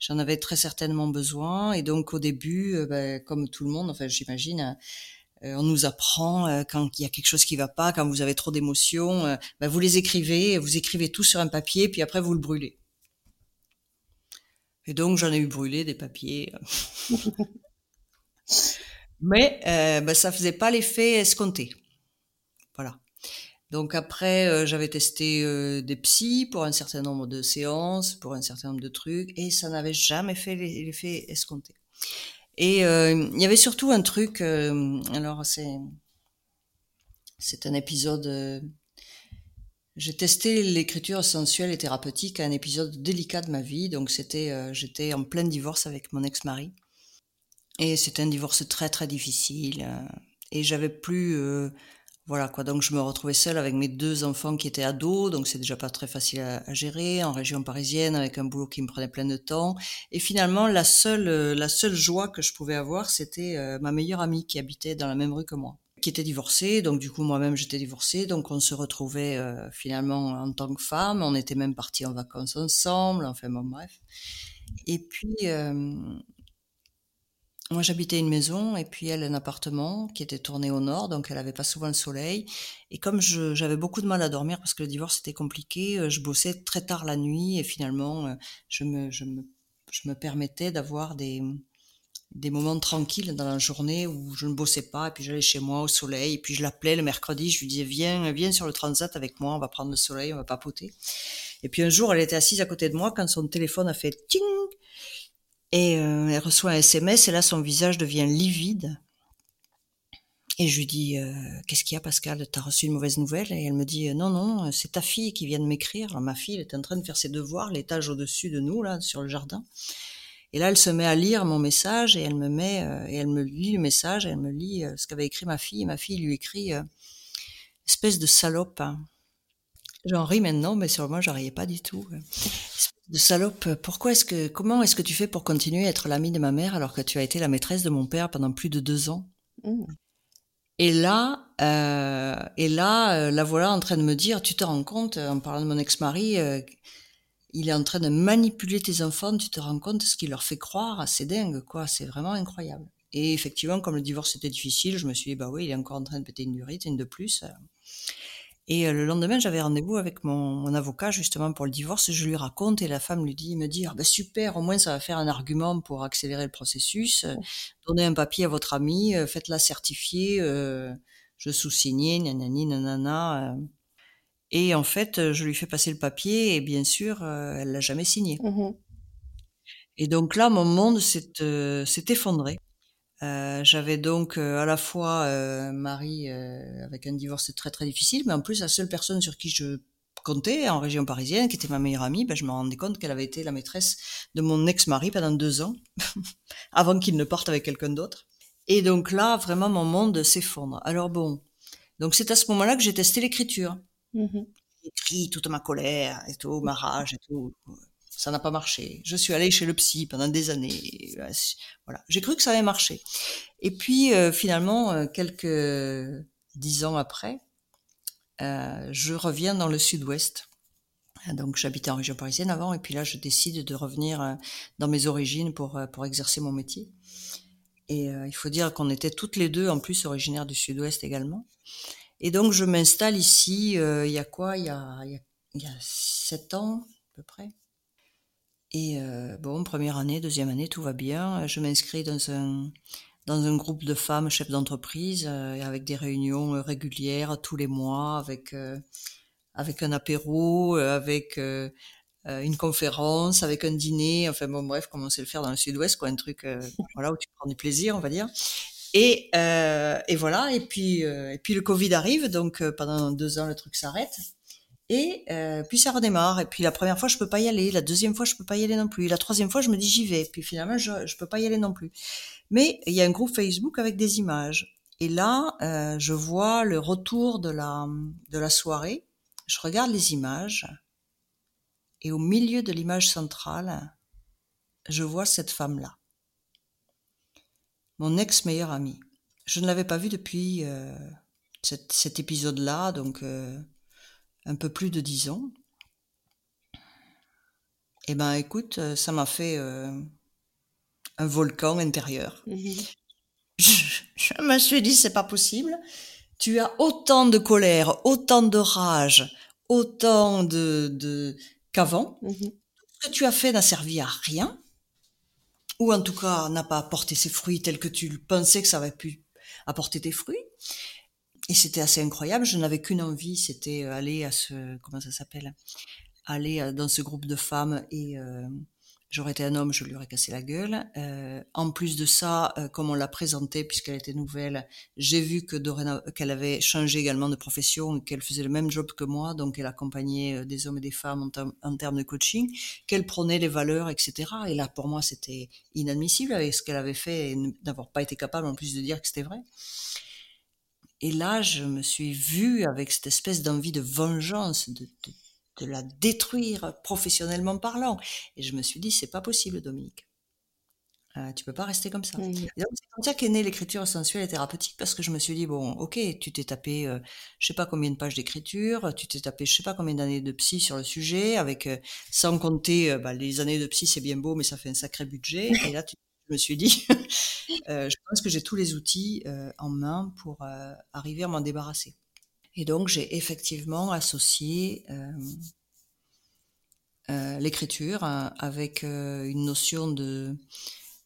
J'en avais très certainement besoin et donc au début, ben, comme tout le monde, enfin j'imagine, on nous apprend euh, quand il y a quelque chose qui va pas, quand vous avez trop d'émotions, euh, ben, vous les écrivez, vous écrivez tout sur un papier, puis après vous le brûlez. Et donc j'en ai eu brûlé des papiers, mais euh, ben, ça faisait pas l'effet escompté. Voilà. Donc après, euh, j'avais testé euh, des psys pour un certain nombre de séances, pour un certain nombre de trucs, et ça n'avait jamais fait l'effet escompté. Et euh, il y avait surtout un truc, euh, alors c'est c'est un épisode. euh, j'ai testé l'écriture sensuelle et thérapeutique à un épisode délicat de ma vie. Donc c'était, j'étais en plein divorce avec mon ex-mari, et c'était un divorce très très difficile. et j'avais plus voilà quoi, donc je me retrouvais seule avec mes deux enfants qui étaient ados, donc c'est déjà pas très facile à, gérer en région parisienne avec un boulot qui me prenait plein de temps. Et finalement, la seule euh, la seule joie que je pouvais avoir, c'était euh, ma meilleure amie qui habitait dans la même rue que moi, qui était divorcée. Donc du coup, moi-même j'étais divorcée, donc on se retrouvait euh, finalement en tant que femme. On était même partis en vacances ensemble. Enfin bon, bref. Et puis moi, j'habitais une maison et puis elle un appartement qui était tourné au nord, donc elle avait pas souvent le soleil. Et comme j'avais beaucoup de mal à dormir parce que le divorce était compliqué, euh, je bossais très tard la nuit et finalement, euh, je me permettais d'avoir des, des moments tranquilles dans la journée où je ne bossais pas et puis j'allais chez moi au soleil et puis je l'appelais le mercredi, je lui disais viens, viens sur le transat avec moi, on va prendre le soleil, on va papoter. Et puis un jour, elle était assise à côté de moi quand son téléphone a fait ting et euh, elle reçoit un SMS et là son visage devient livide. Et je lui dis euh, qu'est-ce qu'il y a Pascal? T'as reçu une mauvaise nouvelle? Et elle me dit non non c'est ta fille qui vient de m'écrire. Ma fille elle est en train de faire ses devoirs l'étage au-dessus de nous là sur le jardin. Et là elle se met à lire mon message et elle me met euh, et elle me lit le message. Elle me lit euh, ce qu'avait écrit ma fille. Et ma fille lui écrit espèce de salope. Hein. J'en ris maintenant, mais sur moi, j'en riais pas du tout. De salope, pourquoi est-ce que, comment est-ce que tu fais pour continuer à être l'amie de ma mère alors que tu as été la maîtresse de mon père pendant plus de deux ans? Mmh. Et là, euh, et là, euh, la voilà en train de me dire, tu te rends compte, en parlant de mon ex-mari, euh, il est en train de manipuler tes enfants, tu te rends compte de ce qu'il leur fait croire, c'est dingue, quoi, c'est vraiment incroyable. Et effectivement, comme le divorce était difficile, je me suis dit, bah oui, il est encore en train de péter une durite, une de plus. Et le lendemain, j'avais rendez-vous avec mon, avocat justement pour le divorce. Je lui raconte et la femme lui dit, me dit, ah, bah super, au moins ça va faire un argument pour accélérer le processus. Donnez un papier à votre amie, faites-la certifier, je sous-signais, nanani, nanana. Et en fait, je lui fais passer le papier et bien sûr, elle l'a jamais signé. Mmh et donc là, mon monde s'est effondré. Euh, j'avais donc euh, à la fois euh, Marie avec un divorce très très difficile, mais en plus la seule personne sur qui je comptais en région parisienne, qui était ma meilleure amie, ben, je me rendais compte qu'elle avait été la maîtresse de mon ex-mari pendant deux ans, avant qu'il ne parte avec quelqu'un d'autre. Et donc là, vraiment, mon monde s'effondre. Alors bon, donc c'est à ce moment-là que j'ai testé l'écriture. Mmh j'ai écrit toute ma colère et tout, ma rage et tout ça n'a pas marché. Je suis allée chez le psy pendant des années. Voilà, j'ai cru que ça allait marcher. Et puis euh, finalement, euh, quelques dix ans après, euh, je reviens dans le sud-ouest. Donc j'habitais en région parisienne avant, et puis là je décide de revenir dans mes origines pour pour exercer mon métier. Et il faut dire qu'on était toutes les deux en plus originaires du sud-ouest également. Et donc je m'installe ici. il y a quoi? Il y a il y a sept ans à peu près. Et euh, bon, première année, deuxième année, tout va bien. Je m'inscris dans un dans un groupe de femmes chefs d'entreprise euh, avec des réunions euh, régulières tous les mois, avec avec un apéro, avec une conférence, avec un dîner. Enfin bon, bref, comme on sait le faire dans le Sud-Ouest, quoi, un truc voilà où tu prends du plaisir, on va dire. Et, et voilà. Et puis et puis le Covid arrive, donc pendant deux ans le truc s'arrête. Et euh, puis ça redémarre. Et puis la première fois, je peux pas y aller. La deuxième fois, je peux pas y aller non plus. La troisième fois, je me dis j'y vais. Puis finalement, je, je peux pas y aller non plus. Mais il y a un groupe Facebook avec des images. Et là, euh, je vois le retour de la, de la soirée. Je regarde les images. Et au milieu de l'image centrale, je vois cette femme-là. Mon ex-meilleure amie. Je ne l'avais pas vue depuis euh, cet, épisode-là, donc un peu plus de dix ans. Eh ben, écoute, euh, ça m'a fait euh, un volcan intérieur. Mhm. Je, me suis dit, c'est pas possible. Tu as autant de colère, autant de rage, autant de, de qu'avant. Tout ce que tu as fait n'a servi à rien, ou en tout cas n'a pas apporté ses fruits tels que tu pensais que ça avait pu apporter tes fruits. Et c'était assez incroyable. Je n'avais qu'une envie, c'était euh, aller à ce comment ça s'appelle, aller euh, dans ce groupe de femmes et euh, j'aurais été un homme, je lui aurais cassé la gueule. En plus de ça, comme on l'a présentée puisqu'elle était nouvelle, j'ai vu que qu'elle avait changé également de profession, qu'elle faisait le même job que moi, donc elle accompagnait des hommes et des femmes en, en termes de coaching, qu'elle prenait les valeurs, etc. Et là, pour moi, c'était inadmissible avec ce qu'elle avait fait et d'avoir pas été capable en plus de dire que c'était vrai. Et là, je me suis vue avec cette espèce d'envie de vengeance, de, de, la détruire professionnellement parlant. Et je me suis dit, c'est pas possible, Dominique. Euh, tu peux pas rester comme ça. donc, c'est comme ça qu'est née l'écriture sensuelle et thérapeutique, parce que je me suis dit, bon, ok, tu t'es tapé, euh, je sais pas combien de pages d'écriture, tu t'es tapé, je sais pas combien d'années de psy sur le sujet, avec, euh, sans compter, euh, bah, les années de psy, c'est bien beau, mais ça fait un sacré budget. Et là, tu je me suis dit, euh, je pense que j'ai tous les outils euh, en main pour euh, arriver à m'en débarrasser. Et donc j'ai effectivement associé l'écriture hein, avec une notion de,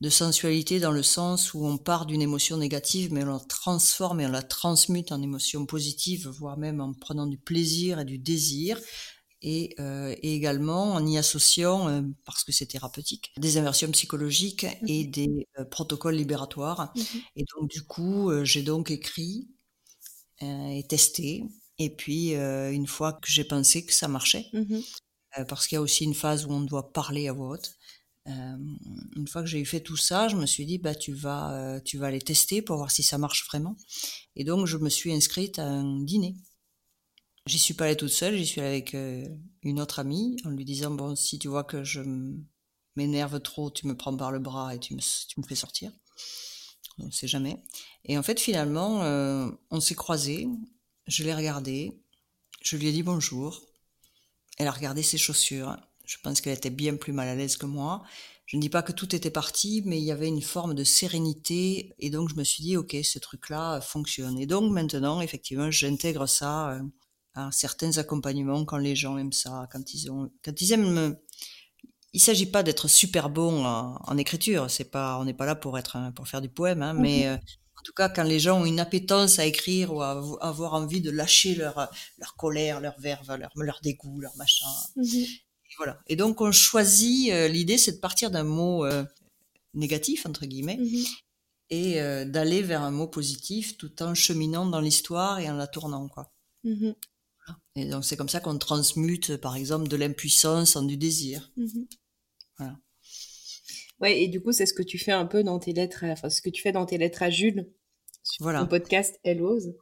de sensualité dans le sens où on part d'une émotion négative, mais on la transforme et on la transmute en émotion positive, voire même en prenant du plaisir et du désir, et, euh, et, également en y associant, euh, parce que c'est thérapeutique, des inversions psychologiques et des euh, protocoles libératoires. Mmh et donc du coup, j'ai donc écrit et testé. Et puis, une fois que j'ai pensé que ça marchait, mmh parce qu'il y a aussi une phase où on doit parler à voix haute, une fois que j'ai fait tout ça, je me suis dit bah tu vas tu vas aller tester pour voir si ça marche vraiment. Et donc je me suis inscrite à un dîner J'y suis pas allée toute seule, j'y suis allée avec une autre amie en lui disant bon si tu vois que je m'énerve trop, tu me prends par le bras et tu me, fais sortir. On ne sait jamais. Et en fait finalement on s'est croisés, je l'ai regardée, je lui ai dit bonjour. Elle a regardé ses chaussures. Je pense qu'elle était bien plus mal à l'aise que moi. Je ne dis pas que tout était parti, mais il y avait une forme de sérénité. Et donc, je me suis dit, OK, ce truc-là fonctionne. Et donc, maintenant, effectivement, j'intègre ça euh, à certains accompagnements quand les gens aiment ça, quand ils ont, quand ils aiment il s'agit pas d'être super bon en, écriture. C'est pas, on n'est pas là pour être, pour faire du poème, hein, mais euh, en tout cas, quand les gens ont une appétence à écrire ou à avoir envie de lâcher leur, leur colère, leur verve, leur, leur dégoût, leur machin, mmh voilà. Et donc on choisit. Euh, l'idée, c'est de partir d'un mot euh, négatif entre guillemets mhm. et euh, d'aller vers un mot positif, tout en cheminant dans l'histoire et en la tournant, quoi. Mhm. Et donc c'est comme ça qu'on transmute, par exemple, de l'impuissance en du désir. Mhm. Voilà. Ouais, et du coup, c'est ce que tu fais un peu dans tes lettres, enfin, ce que tu fais dans tes lettres à Jules, sur voilà. ton podcast Elle ose.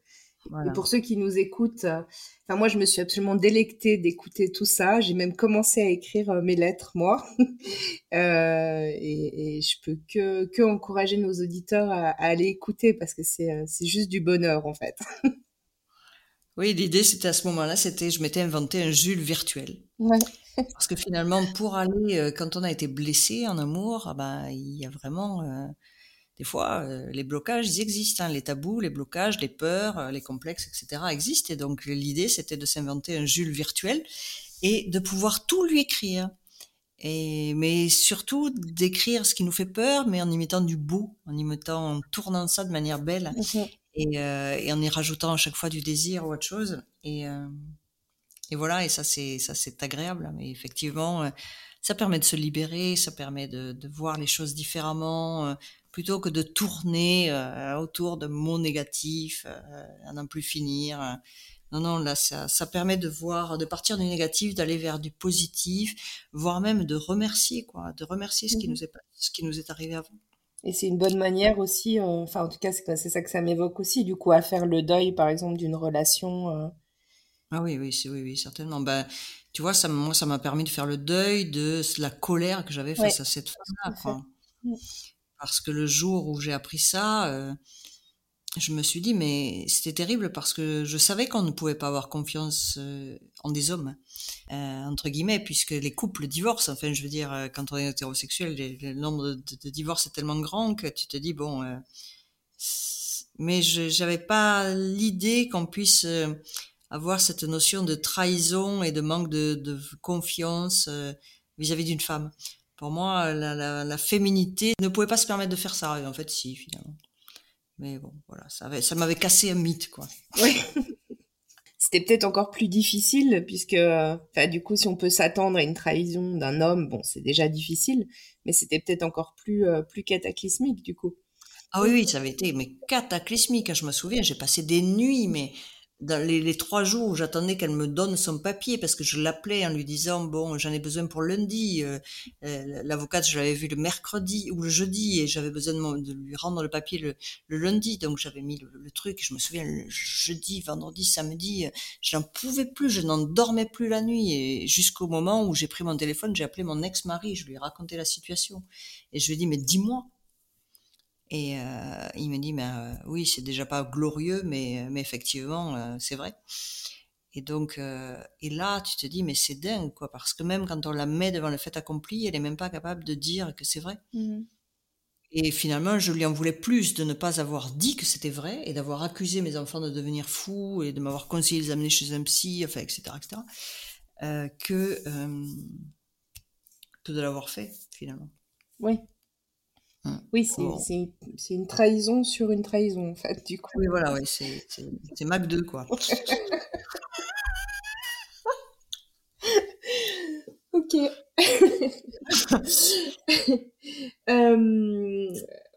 Et pour ceux qui nous écoutent, euh, enfin moi je me suis absolument délectée d'écouter tout ça. J'ai même commencé à écrire euh, mes lettres moi, euh, et, et, je peux que, que encourager nos auditeurs à, à aller écouter parce que c'est euh, c'est juste du bonheur en fait. oui, l'idée c'était à ce moment-là, c'était je m'étais inventé un Jules virtuel. Ouais. parce que finalement pour aller quand on a été blessé en amour, ah ben il y a vraiment des fois, euh, les blocages, ils existent. Hein, les tabous, les blocages, les peurs, euh, les complexes, etc. existent. Et donc, l'idée, c'était de s'inventer un Jules virtuel et de pouvoir tout lui écrire. Et, mais surtout d'écrire ce qui nous fait peur, mais en imitant du beau, en imitant, en tournant ça de manière belle, et, euh, et, en y rajoutant à chaque fois du désir ou autre chose. Et, et voilà, et ça c'est ça c'est agréable. Mais effectivement, ça permet de se libérer, ça permet de, de voir les choses différemment plutôt que de tourner euh, autour de mots négatifs, euh, à n'en plus finir. Non, non, là, ça, ça permet de voir, de partir du négatif, d'aller vers du positif, voire même de remercier, quoi, de remercier ce qui mmh nous est, ce qui nous est arrivé avant. Et c'est une bonne manière aussi, euh, enfin, en tout cas, c'est ça que ça m'évoque aussi, du coup, à faire le deuil, par exemple, d'une relation. Ah oui, oui, oui, oui, certainement. Ben, tu vois, ça, moi, ça m'a permis de faire le deuil de la colère que j'avais face à cette femme-là. Mmh. Parce que le jour où j'ai appris ça, euh, je me suis dit, mais c'était terrible parce que je savais qu'on ne pouvait pas avoir confiance euh, en des hommes, euh, entre guillemets, puisque les couples divorcent. Enfin, je veux dire, quand on est hétérosexuel, le nombre de, divorces est tellement grand que tu te dis, bon, mais je n'avais pas l'idée qu'on puisse avoir cette notion de trahison et de manque de, de confiance vis-à-vis d'une femme. Pour moi, la, la, féminité ne pouvait pas se permettre de faire ça. Et en fait, si, finalement. Mais bon, voilà, ça, ça m'avait cassé un mythe, quoi. Oui. C'était peut-être encore plus difficile, puisque, du coup, si on peut s'attendre à une trahison d'un homme, bon, c'est déjà difficile, mais c'était peut-être encore plus, euh, plus cataclysmique, du coup. Ah oui, oui, ça avait été mais cataclysmique. Je me souviens, j'ai passé des nuits, mais dans les, trois jours où j'attendais qu'elle me donne son papier, parce que je l'appelais en lui disant bon, j'en ai besoin pour lundi. Euh, euh, l'avocate, je l'avais vu le mercredi ou le jeudi, et j'avais besoin de, lui rendre le papier le, lundi, donc j'avais mis le, truc. Je me souviens le jeudi, vendredi, samedi, j'en pouvais plus, je n'en dormais plus la nuit, et jusqu'au moment où j'ai pris mon téléphone, j'ai appelé mon ex-mari, je lui ai raconté la situation, et je lui ai dit mais dis-moi, et euh, il me dit, mais euh, oui, c'est déjà pas glorieux, mais, mais effectivement, euh, c'est vrai. Et donc, et là, tu te dis, mais c'est dingue, quoi, parce que même quand on la met devant le fait accompli, elle est même pas capable de dire que c'est vrai. Mmh. Et finalement, je lui en voulais plus de ne pas avoir dit que c'était vrai et d'avoir accusé mes enfants de devenir fous et de m'avoir conseillé de les amener chez un psy, enfin, etc., etc., que, que de l'avoir fait, finalement. Oui. Oui, c'est une trahison sur une trahison, en fait, du coup. Oui, voilà, ouais, c'est Mac 2, quoi. ok. euh,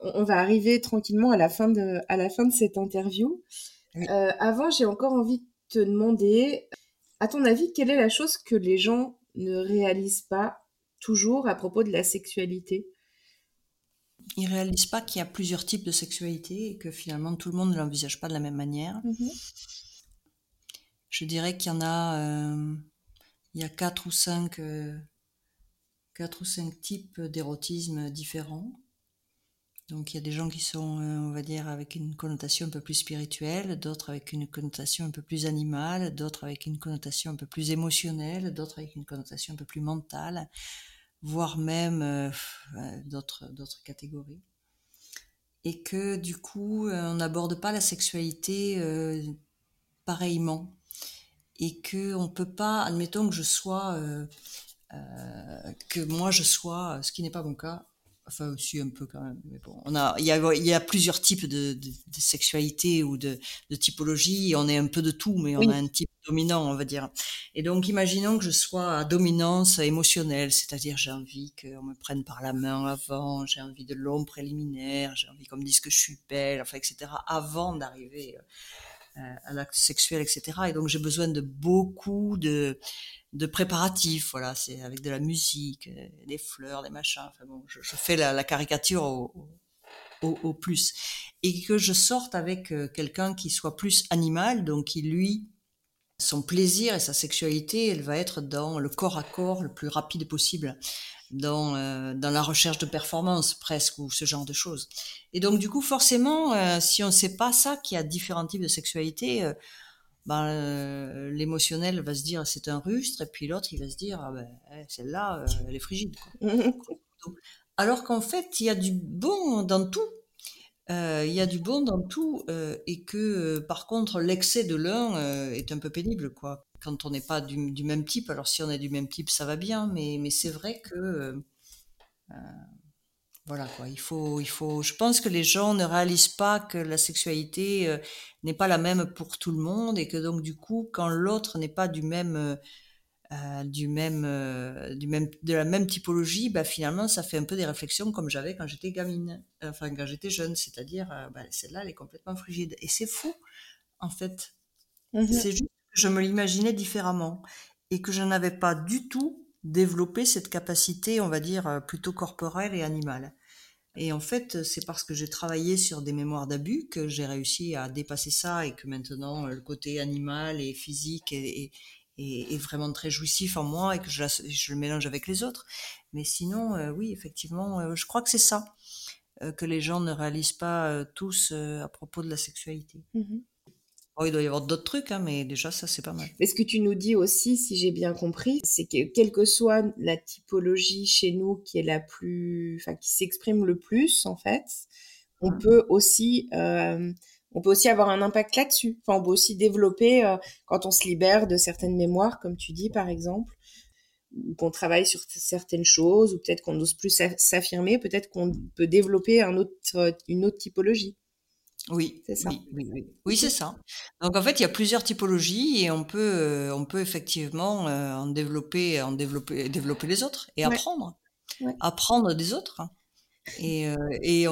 on va arriver tranquillement à la fin de, à la fin de cette interview. Euh, avant, j'ai encore envie de te demander, à ton avis, quelle est la chose que les gens ne réalisent pas toujours à propos de la sexualité? Ils réalisent pas qu'il y a plusieurs types de sexualité et que finalement tout le monde ne l'envisage pas de la même manière. Mhm. je dirais qu'il y en a, il y a quatre ou cinq, quatre ou cinq types d'érotisme différents. Donc il y a des gens qui sont, euh, on va dire, avec une connotation un peu plus spirituelle, d'autres avec une connotation un peu plus animale, d'autres avec une connotation un peu plus émotionnelle, d'autres avec une connotation un peu plus mentale, voire même euh, euh, d'autres catégories. Et que du coup, on n'aborde pas la sexualité pareillement, et que on peut pas, admettons que je sois, que moi je sois, ce qui n'est pas mon cas, enfin aussi un peu quand même mais bon on a il y a il y a plusieurs types de, de, de sexualité ou de, de typologie. On est un peu de tout mais on a un type dominant on va dire. Et donc imaginons que je sois à dominance émotionnelle c'est-à-dire j'ai envie qu'on me prenne par la main avant j'ai envie de l'homme préliminaire j'ai envie qu'on me dise que je suis belle enfin etc avant d'arriver euh, à l'acte sexuel etc et donc j'ai besoin de beaucoup de de préparatifs. Voilà, c'est avec de la musique, euh, des fleurs, des machins. Enfin bon, je, fais la, caricature au, au, plus. Et que je sorte avec euh, quelqu'un qui soit plus animal, donc qui lui, son plaisir et sa sexualité, elle va être dans le corps à corps le plus rapide possible, dans, euh, dans la recherche de performance presque, ou ce genre de choses. Et donc du coup, forcément, si on ne sait pas ça, qu'il y a différents types de sexualité, ben, l'émotionnel va se dire c'est un rustre, et puis l'autre il va se dire ah ben, eh, celle-là, euh, elle est frigide. Alors qu'en fait, il y a du bon dans tout. Euh, il y a du bon dans tout et que par contre l'excès de l'un est un peu pénible quoi quand on n'est pas du, même type alors si on est du même type ça va bien mais, mais c'est vrai que voilà quoi, il faut. Je pense que les gens ne réalisent pas que la sexualité euh, n'est pas la même pour tout le monde et que donc du coup, quand l'autre n'est pas du même, euh, euh, du même, du même, de la même typologie, bah finalement, ça fait un peu des réflexions comme j'avais quand j'étais gamine, enfin quand j'étais jeune, c'est-à-dire, bah, celle-là, elle est complètement frigide et c'est fou, en fait. Mmh c'est juste que je me l'imaginais différemment et que je n'avais pas du tout développer cette capacité, on va dire, euh, plutôt corporelle et animale. Et en fait, c'est parce que j'ai travaillé sur des mémoires d'abus que j'ai réussi à dépasser ça et que maintenant le côté animal et physique est, est, vraiment très jouissif en moi et que je, je, le mélange avec les autres. Mais sinon, euh, oui, effectivement, euh, je crois que c'est ça que les gens ne réalisent pas tous à propos de la sexualité. Mmh Oh, il doit y avoir d'autres trucs, hein, mais déjà, ça, c'est pas mal. Mais ce que tu nous dis aussi, si j'ai bien compris, c'est que quelle que soit la typologie chez nous qui est la plus, enfin, qui s'exprime le plus, en fait, on peut aussi, euh, on peut aussi avoir un impact là-dessus. Enfin, on peut aussi développer euh, quand on se libère de certaines mémoires, comme tu dis, par exemple, ou qu'on travaille sur certaines choses, ou peut-être qu'on n'ose plus s'affirmer, peut-être qu'on peut développer un autre, une autre typologie. Oui, c'est ça. Oui, c'est ça. Donc en fait, il y a plusieurs typologies et on peut, euh, on peut effectivement euh, en développer, en développer, développer les autres et apprendre, apprendre des autres. Et, euh, et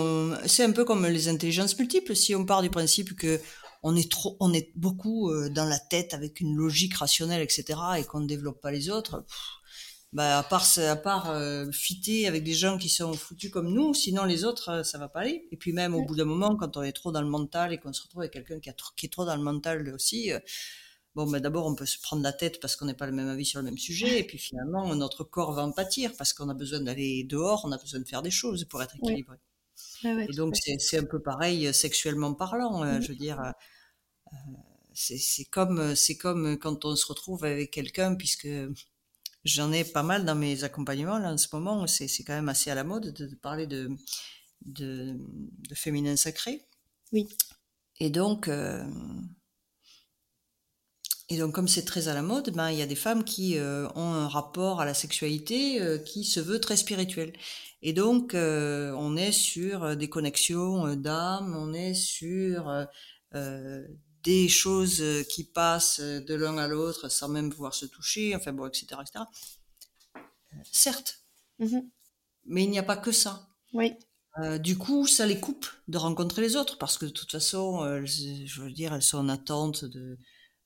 c'est un peu comme les intelligences multiples. Si on part du principe que on est trop, on est beaucoup dans la tête avec une logique rationnelle, etc., et qu'on ne développe pas les autres, bah, à part, à part euh, fitter avec des gens qui sont foutus comme nous, sinon les autres, euh, ça va pas aller. Et puis même au bout d'un moment, quand on est trop dans le mental et qu'on se retrouve avec quelqu'un qui, qui, est trop dans le mental aussi, euh, bon, bah, d'abord on peut se prendre la tête parce qu'on n'est pas le même avis sur le même sujet, et puis finalement notre corps va en pâtir parce qu'on a besoin d'aller dehors, on a besoin de faire des choses pour être équilibré. et donc c'est un peu pareil sexuellement parlant, mmh je veux dire. c'est comme c'est comme quand on se retrouve avec quelqu'un puisque J'en ai pas mal dans mes accompagnements là en ce moment. C'est, quand même assez à la mode de, parler de, de, de, féminin sacré. Oui. Et donc, euh, et donc comme c'est très à la mode, ben il y a des femmes qui euh, ont un rapport à la sexualité euh, qui se veut très spirituel. Et donc on est sur des connexions d'âme, on est sur des choses euh, qui passent euh, de l'un à l'autre sans même pouvoir se toucher, enfin bon, etc. etc. Euh, certes, mm-hmm. mais il n'y a pas que ça. Oui. du coup, ça les coupe de rencontrer les autres parce que de toute façon, je veux dire, elles sont en attente de,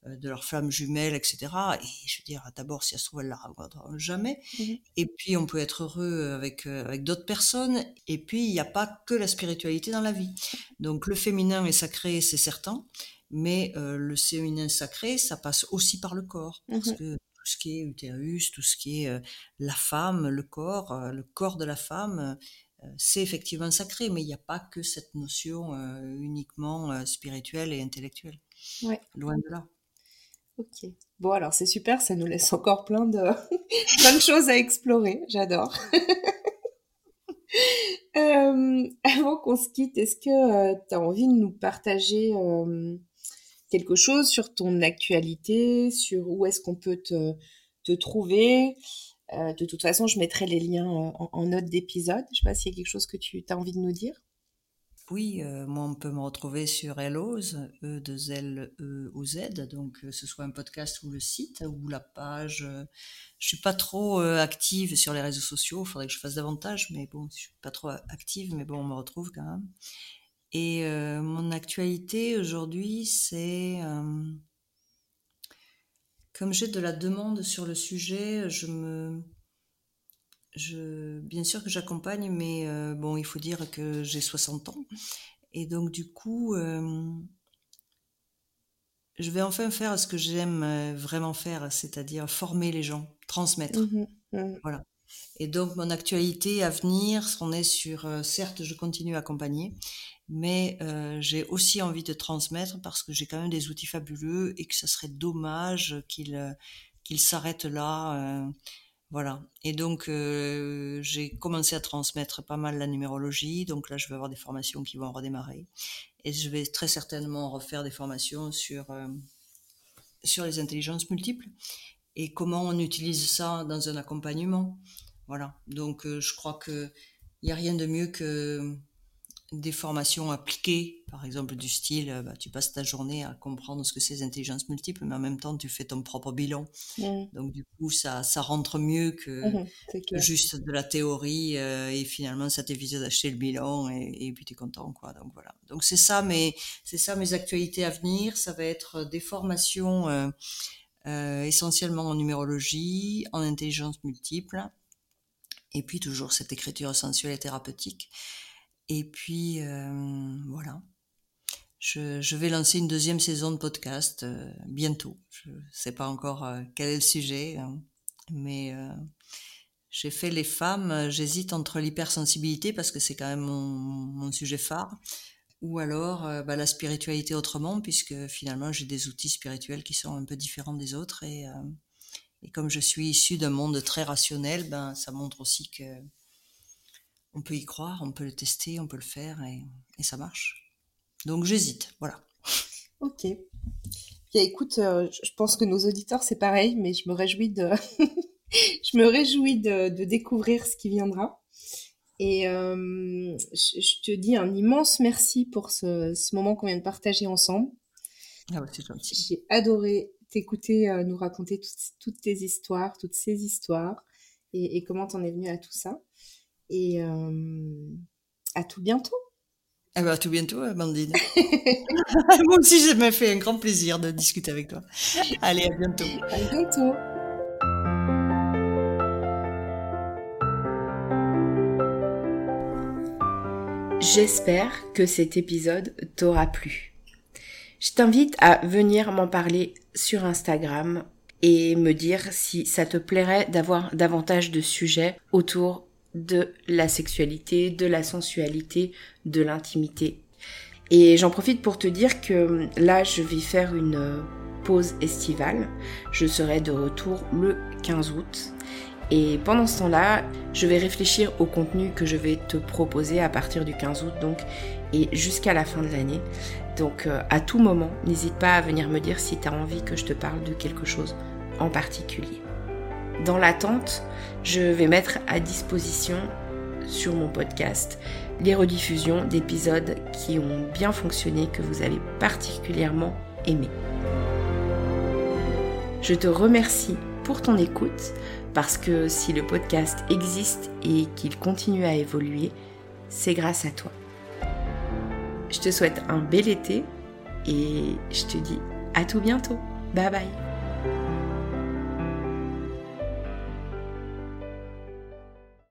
de leur flamme jumelle, etc. Et je veux dire, d'abord, si elles se trouve, elles la rencontreront jamais. Mm-hmm. Et puis, on peut être heureux avec, avec d'autres personnes. Et puis, il n'y a pas que la spiritualité dans la vie. Donc, le féminin est sacré, c'est certain. Mais le féminin sacré, ça passe aussi par le corps, parce Mhm. que tout ce qui est utérus, tout ce qui est la femme, le corps, le corps de la femme, c'est effectivement sacré, mais il n'y a pas que cette notion uniquement spirituelle et intellectuelle. Ouais. Loin de là. Ok. Bon, alors c'est super, ça nous laisse encore plein de, plein choses à explorer. J'adore. Euh, avant qu'on se quitte, est-ce que tu as envie de nous partager euh, quelque chose sur ton actualité, sur où est-ce qu'on peut te, trouver? Euh, De toute façon, je mettrai les liens en, en note d'épisode. Je sais pas s'il y a quelque chose que tu as envie de nous dire. Oui, euh, moi on peut me retrouver sur Helloz, E 2 L E Z, donc que ce soit un podcast ou le site ou la page. euh, je suis pas trop euh, active sur les réseaux sociaux, il faudrait que je fasse davantage, mais bon, je suis pas trop active, mais bon, on me retrouve quand même. Et euh, mon actualité aujourd'hui, c'est euh, comme j'ai de la demande sur le sujet, je me je, bien sûr que j'accompagne, mais euh, bon, il faut dire que j'ai 60 ans. Et donc, du coup, euh, je vais enfin faire ce que j'aime euh, vraiment faire, c'est-à-dire former les gens, transmettre. Mhm, mhm. Voilà. Et donc, mon actualité à venir, on est sur, euh, certes, je continue à accompagner, mais j'ai aussi envie de transmettre parce que j'ai quand même des outils fabuleux et que ça serait dommage qu'ils qu'ils s'arrêtent là. Voilà. Et donc, euh, j'ai commencé à transmettre pas mal la numérologie. Donc là, je vais avoir des formations qui vont redémarrer. Et je vais très certainement refaire des formations sur, euh, sur les intelligences multiples et comment on utilise ça dans un accompagnement. Voilà. Donc, euh, je crois que il n'y a rien de mieux que des formations appliquées, par exemple du style, euh, bah, tu passes ta journée à comprendre ce que c'est les intelligences multiples, mais en même temps, tu fais ton propre bilan. Mhm, Donc du coup, ça, ça rentre mieux que, clair. juste de la théorie euh, et finalement ça t'évite d'acheter le bilan et, et puis t'es content quoi. Donc voilà. Donc c'est ça mes c'est ça mes actualités à venir. Ça va être des formations euh, euh, essentiellement en numérologie, en intelligence multiple et puis toujours cette écriture sensuelle et thérapeutique. Et puis euh, voilà. Je, vais lancer une deuxième saison de podcast euh, bientôt. Je sais pas encore euh, quel est le sujet, hein, mais j'ai fait les femmes. J'hésite entre l'hypersensibilité parce que c'est quand même mon, sujet phare, ou alors bah, la spiritualité autrement, puisque finalement j'ai des outils spirituels qui sont un peu différents des autres et, et comme je suis issue d'un monde très rationnel, ben ça montre aussi que on peut y croire, on peut le tester, on peut le faire et, et ça marche. Donc j'hésite, voilà. Ok. Bien, écoute, euh, je pense que nos auditeurs, c'est pareil, mais je me réjouis de, je me réjouis de, de découvrir ce qui viendra. Et euh, je, je te dis un immense merci pour ce, ce moment qu'on vient de partager ensemble. Ah bah, c'est gentil. J'ai adoré t'écouter euh, nous raconter toutes, toutes tes histoires, toutes ces histoires, et, et comment t'en es venu à tout ça. Et euh, à tout bientôt. Eh ben, à tout bientôt, Amandine. Moi aussi, ça m'a fait un grand plaisir de discuter avec toi. Allez, à bientôt. À bientôt. J'espère que cet épisode t'aura plu. Je t'invite à venir m'en parler sur Instagram et me dire si ça te plairait d'avoir davantage de sujets autour de la sexualité, de la sensualité, de l'intimité. Et j'en profite pour te dire que là, je vais faire une pause estivale. Je serai de retour le 15 août. Et pendant ce temps-là, je vais réfléchir au contenu que je vais te proposer à partir du 15 août donc et jusqu'à la fin de l'année. Donc euh, à tout moment, n'hésite pas à venir me dire si tu as envie que je te parle de quelque chose en particulier. Dans l'attente, je vais mettre à disposition sur mon podcast les rediffusions d'épisodes qui ont bien fonctionné, que vous avez particulièrement aimé. Je te remercie pour ton écoute parce que si le podcast existe et qu'il continue à évoluer, c'est grâce à toi. Je te souhaite un bel été et je te dis à tout bientôt. Bye bye.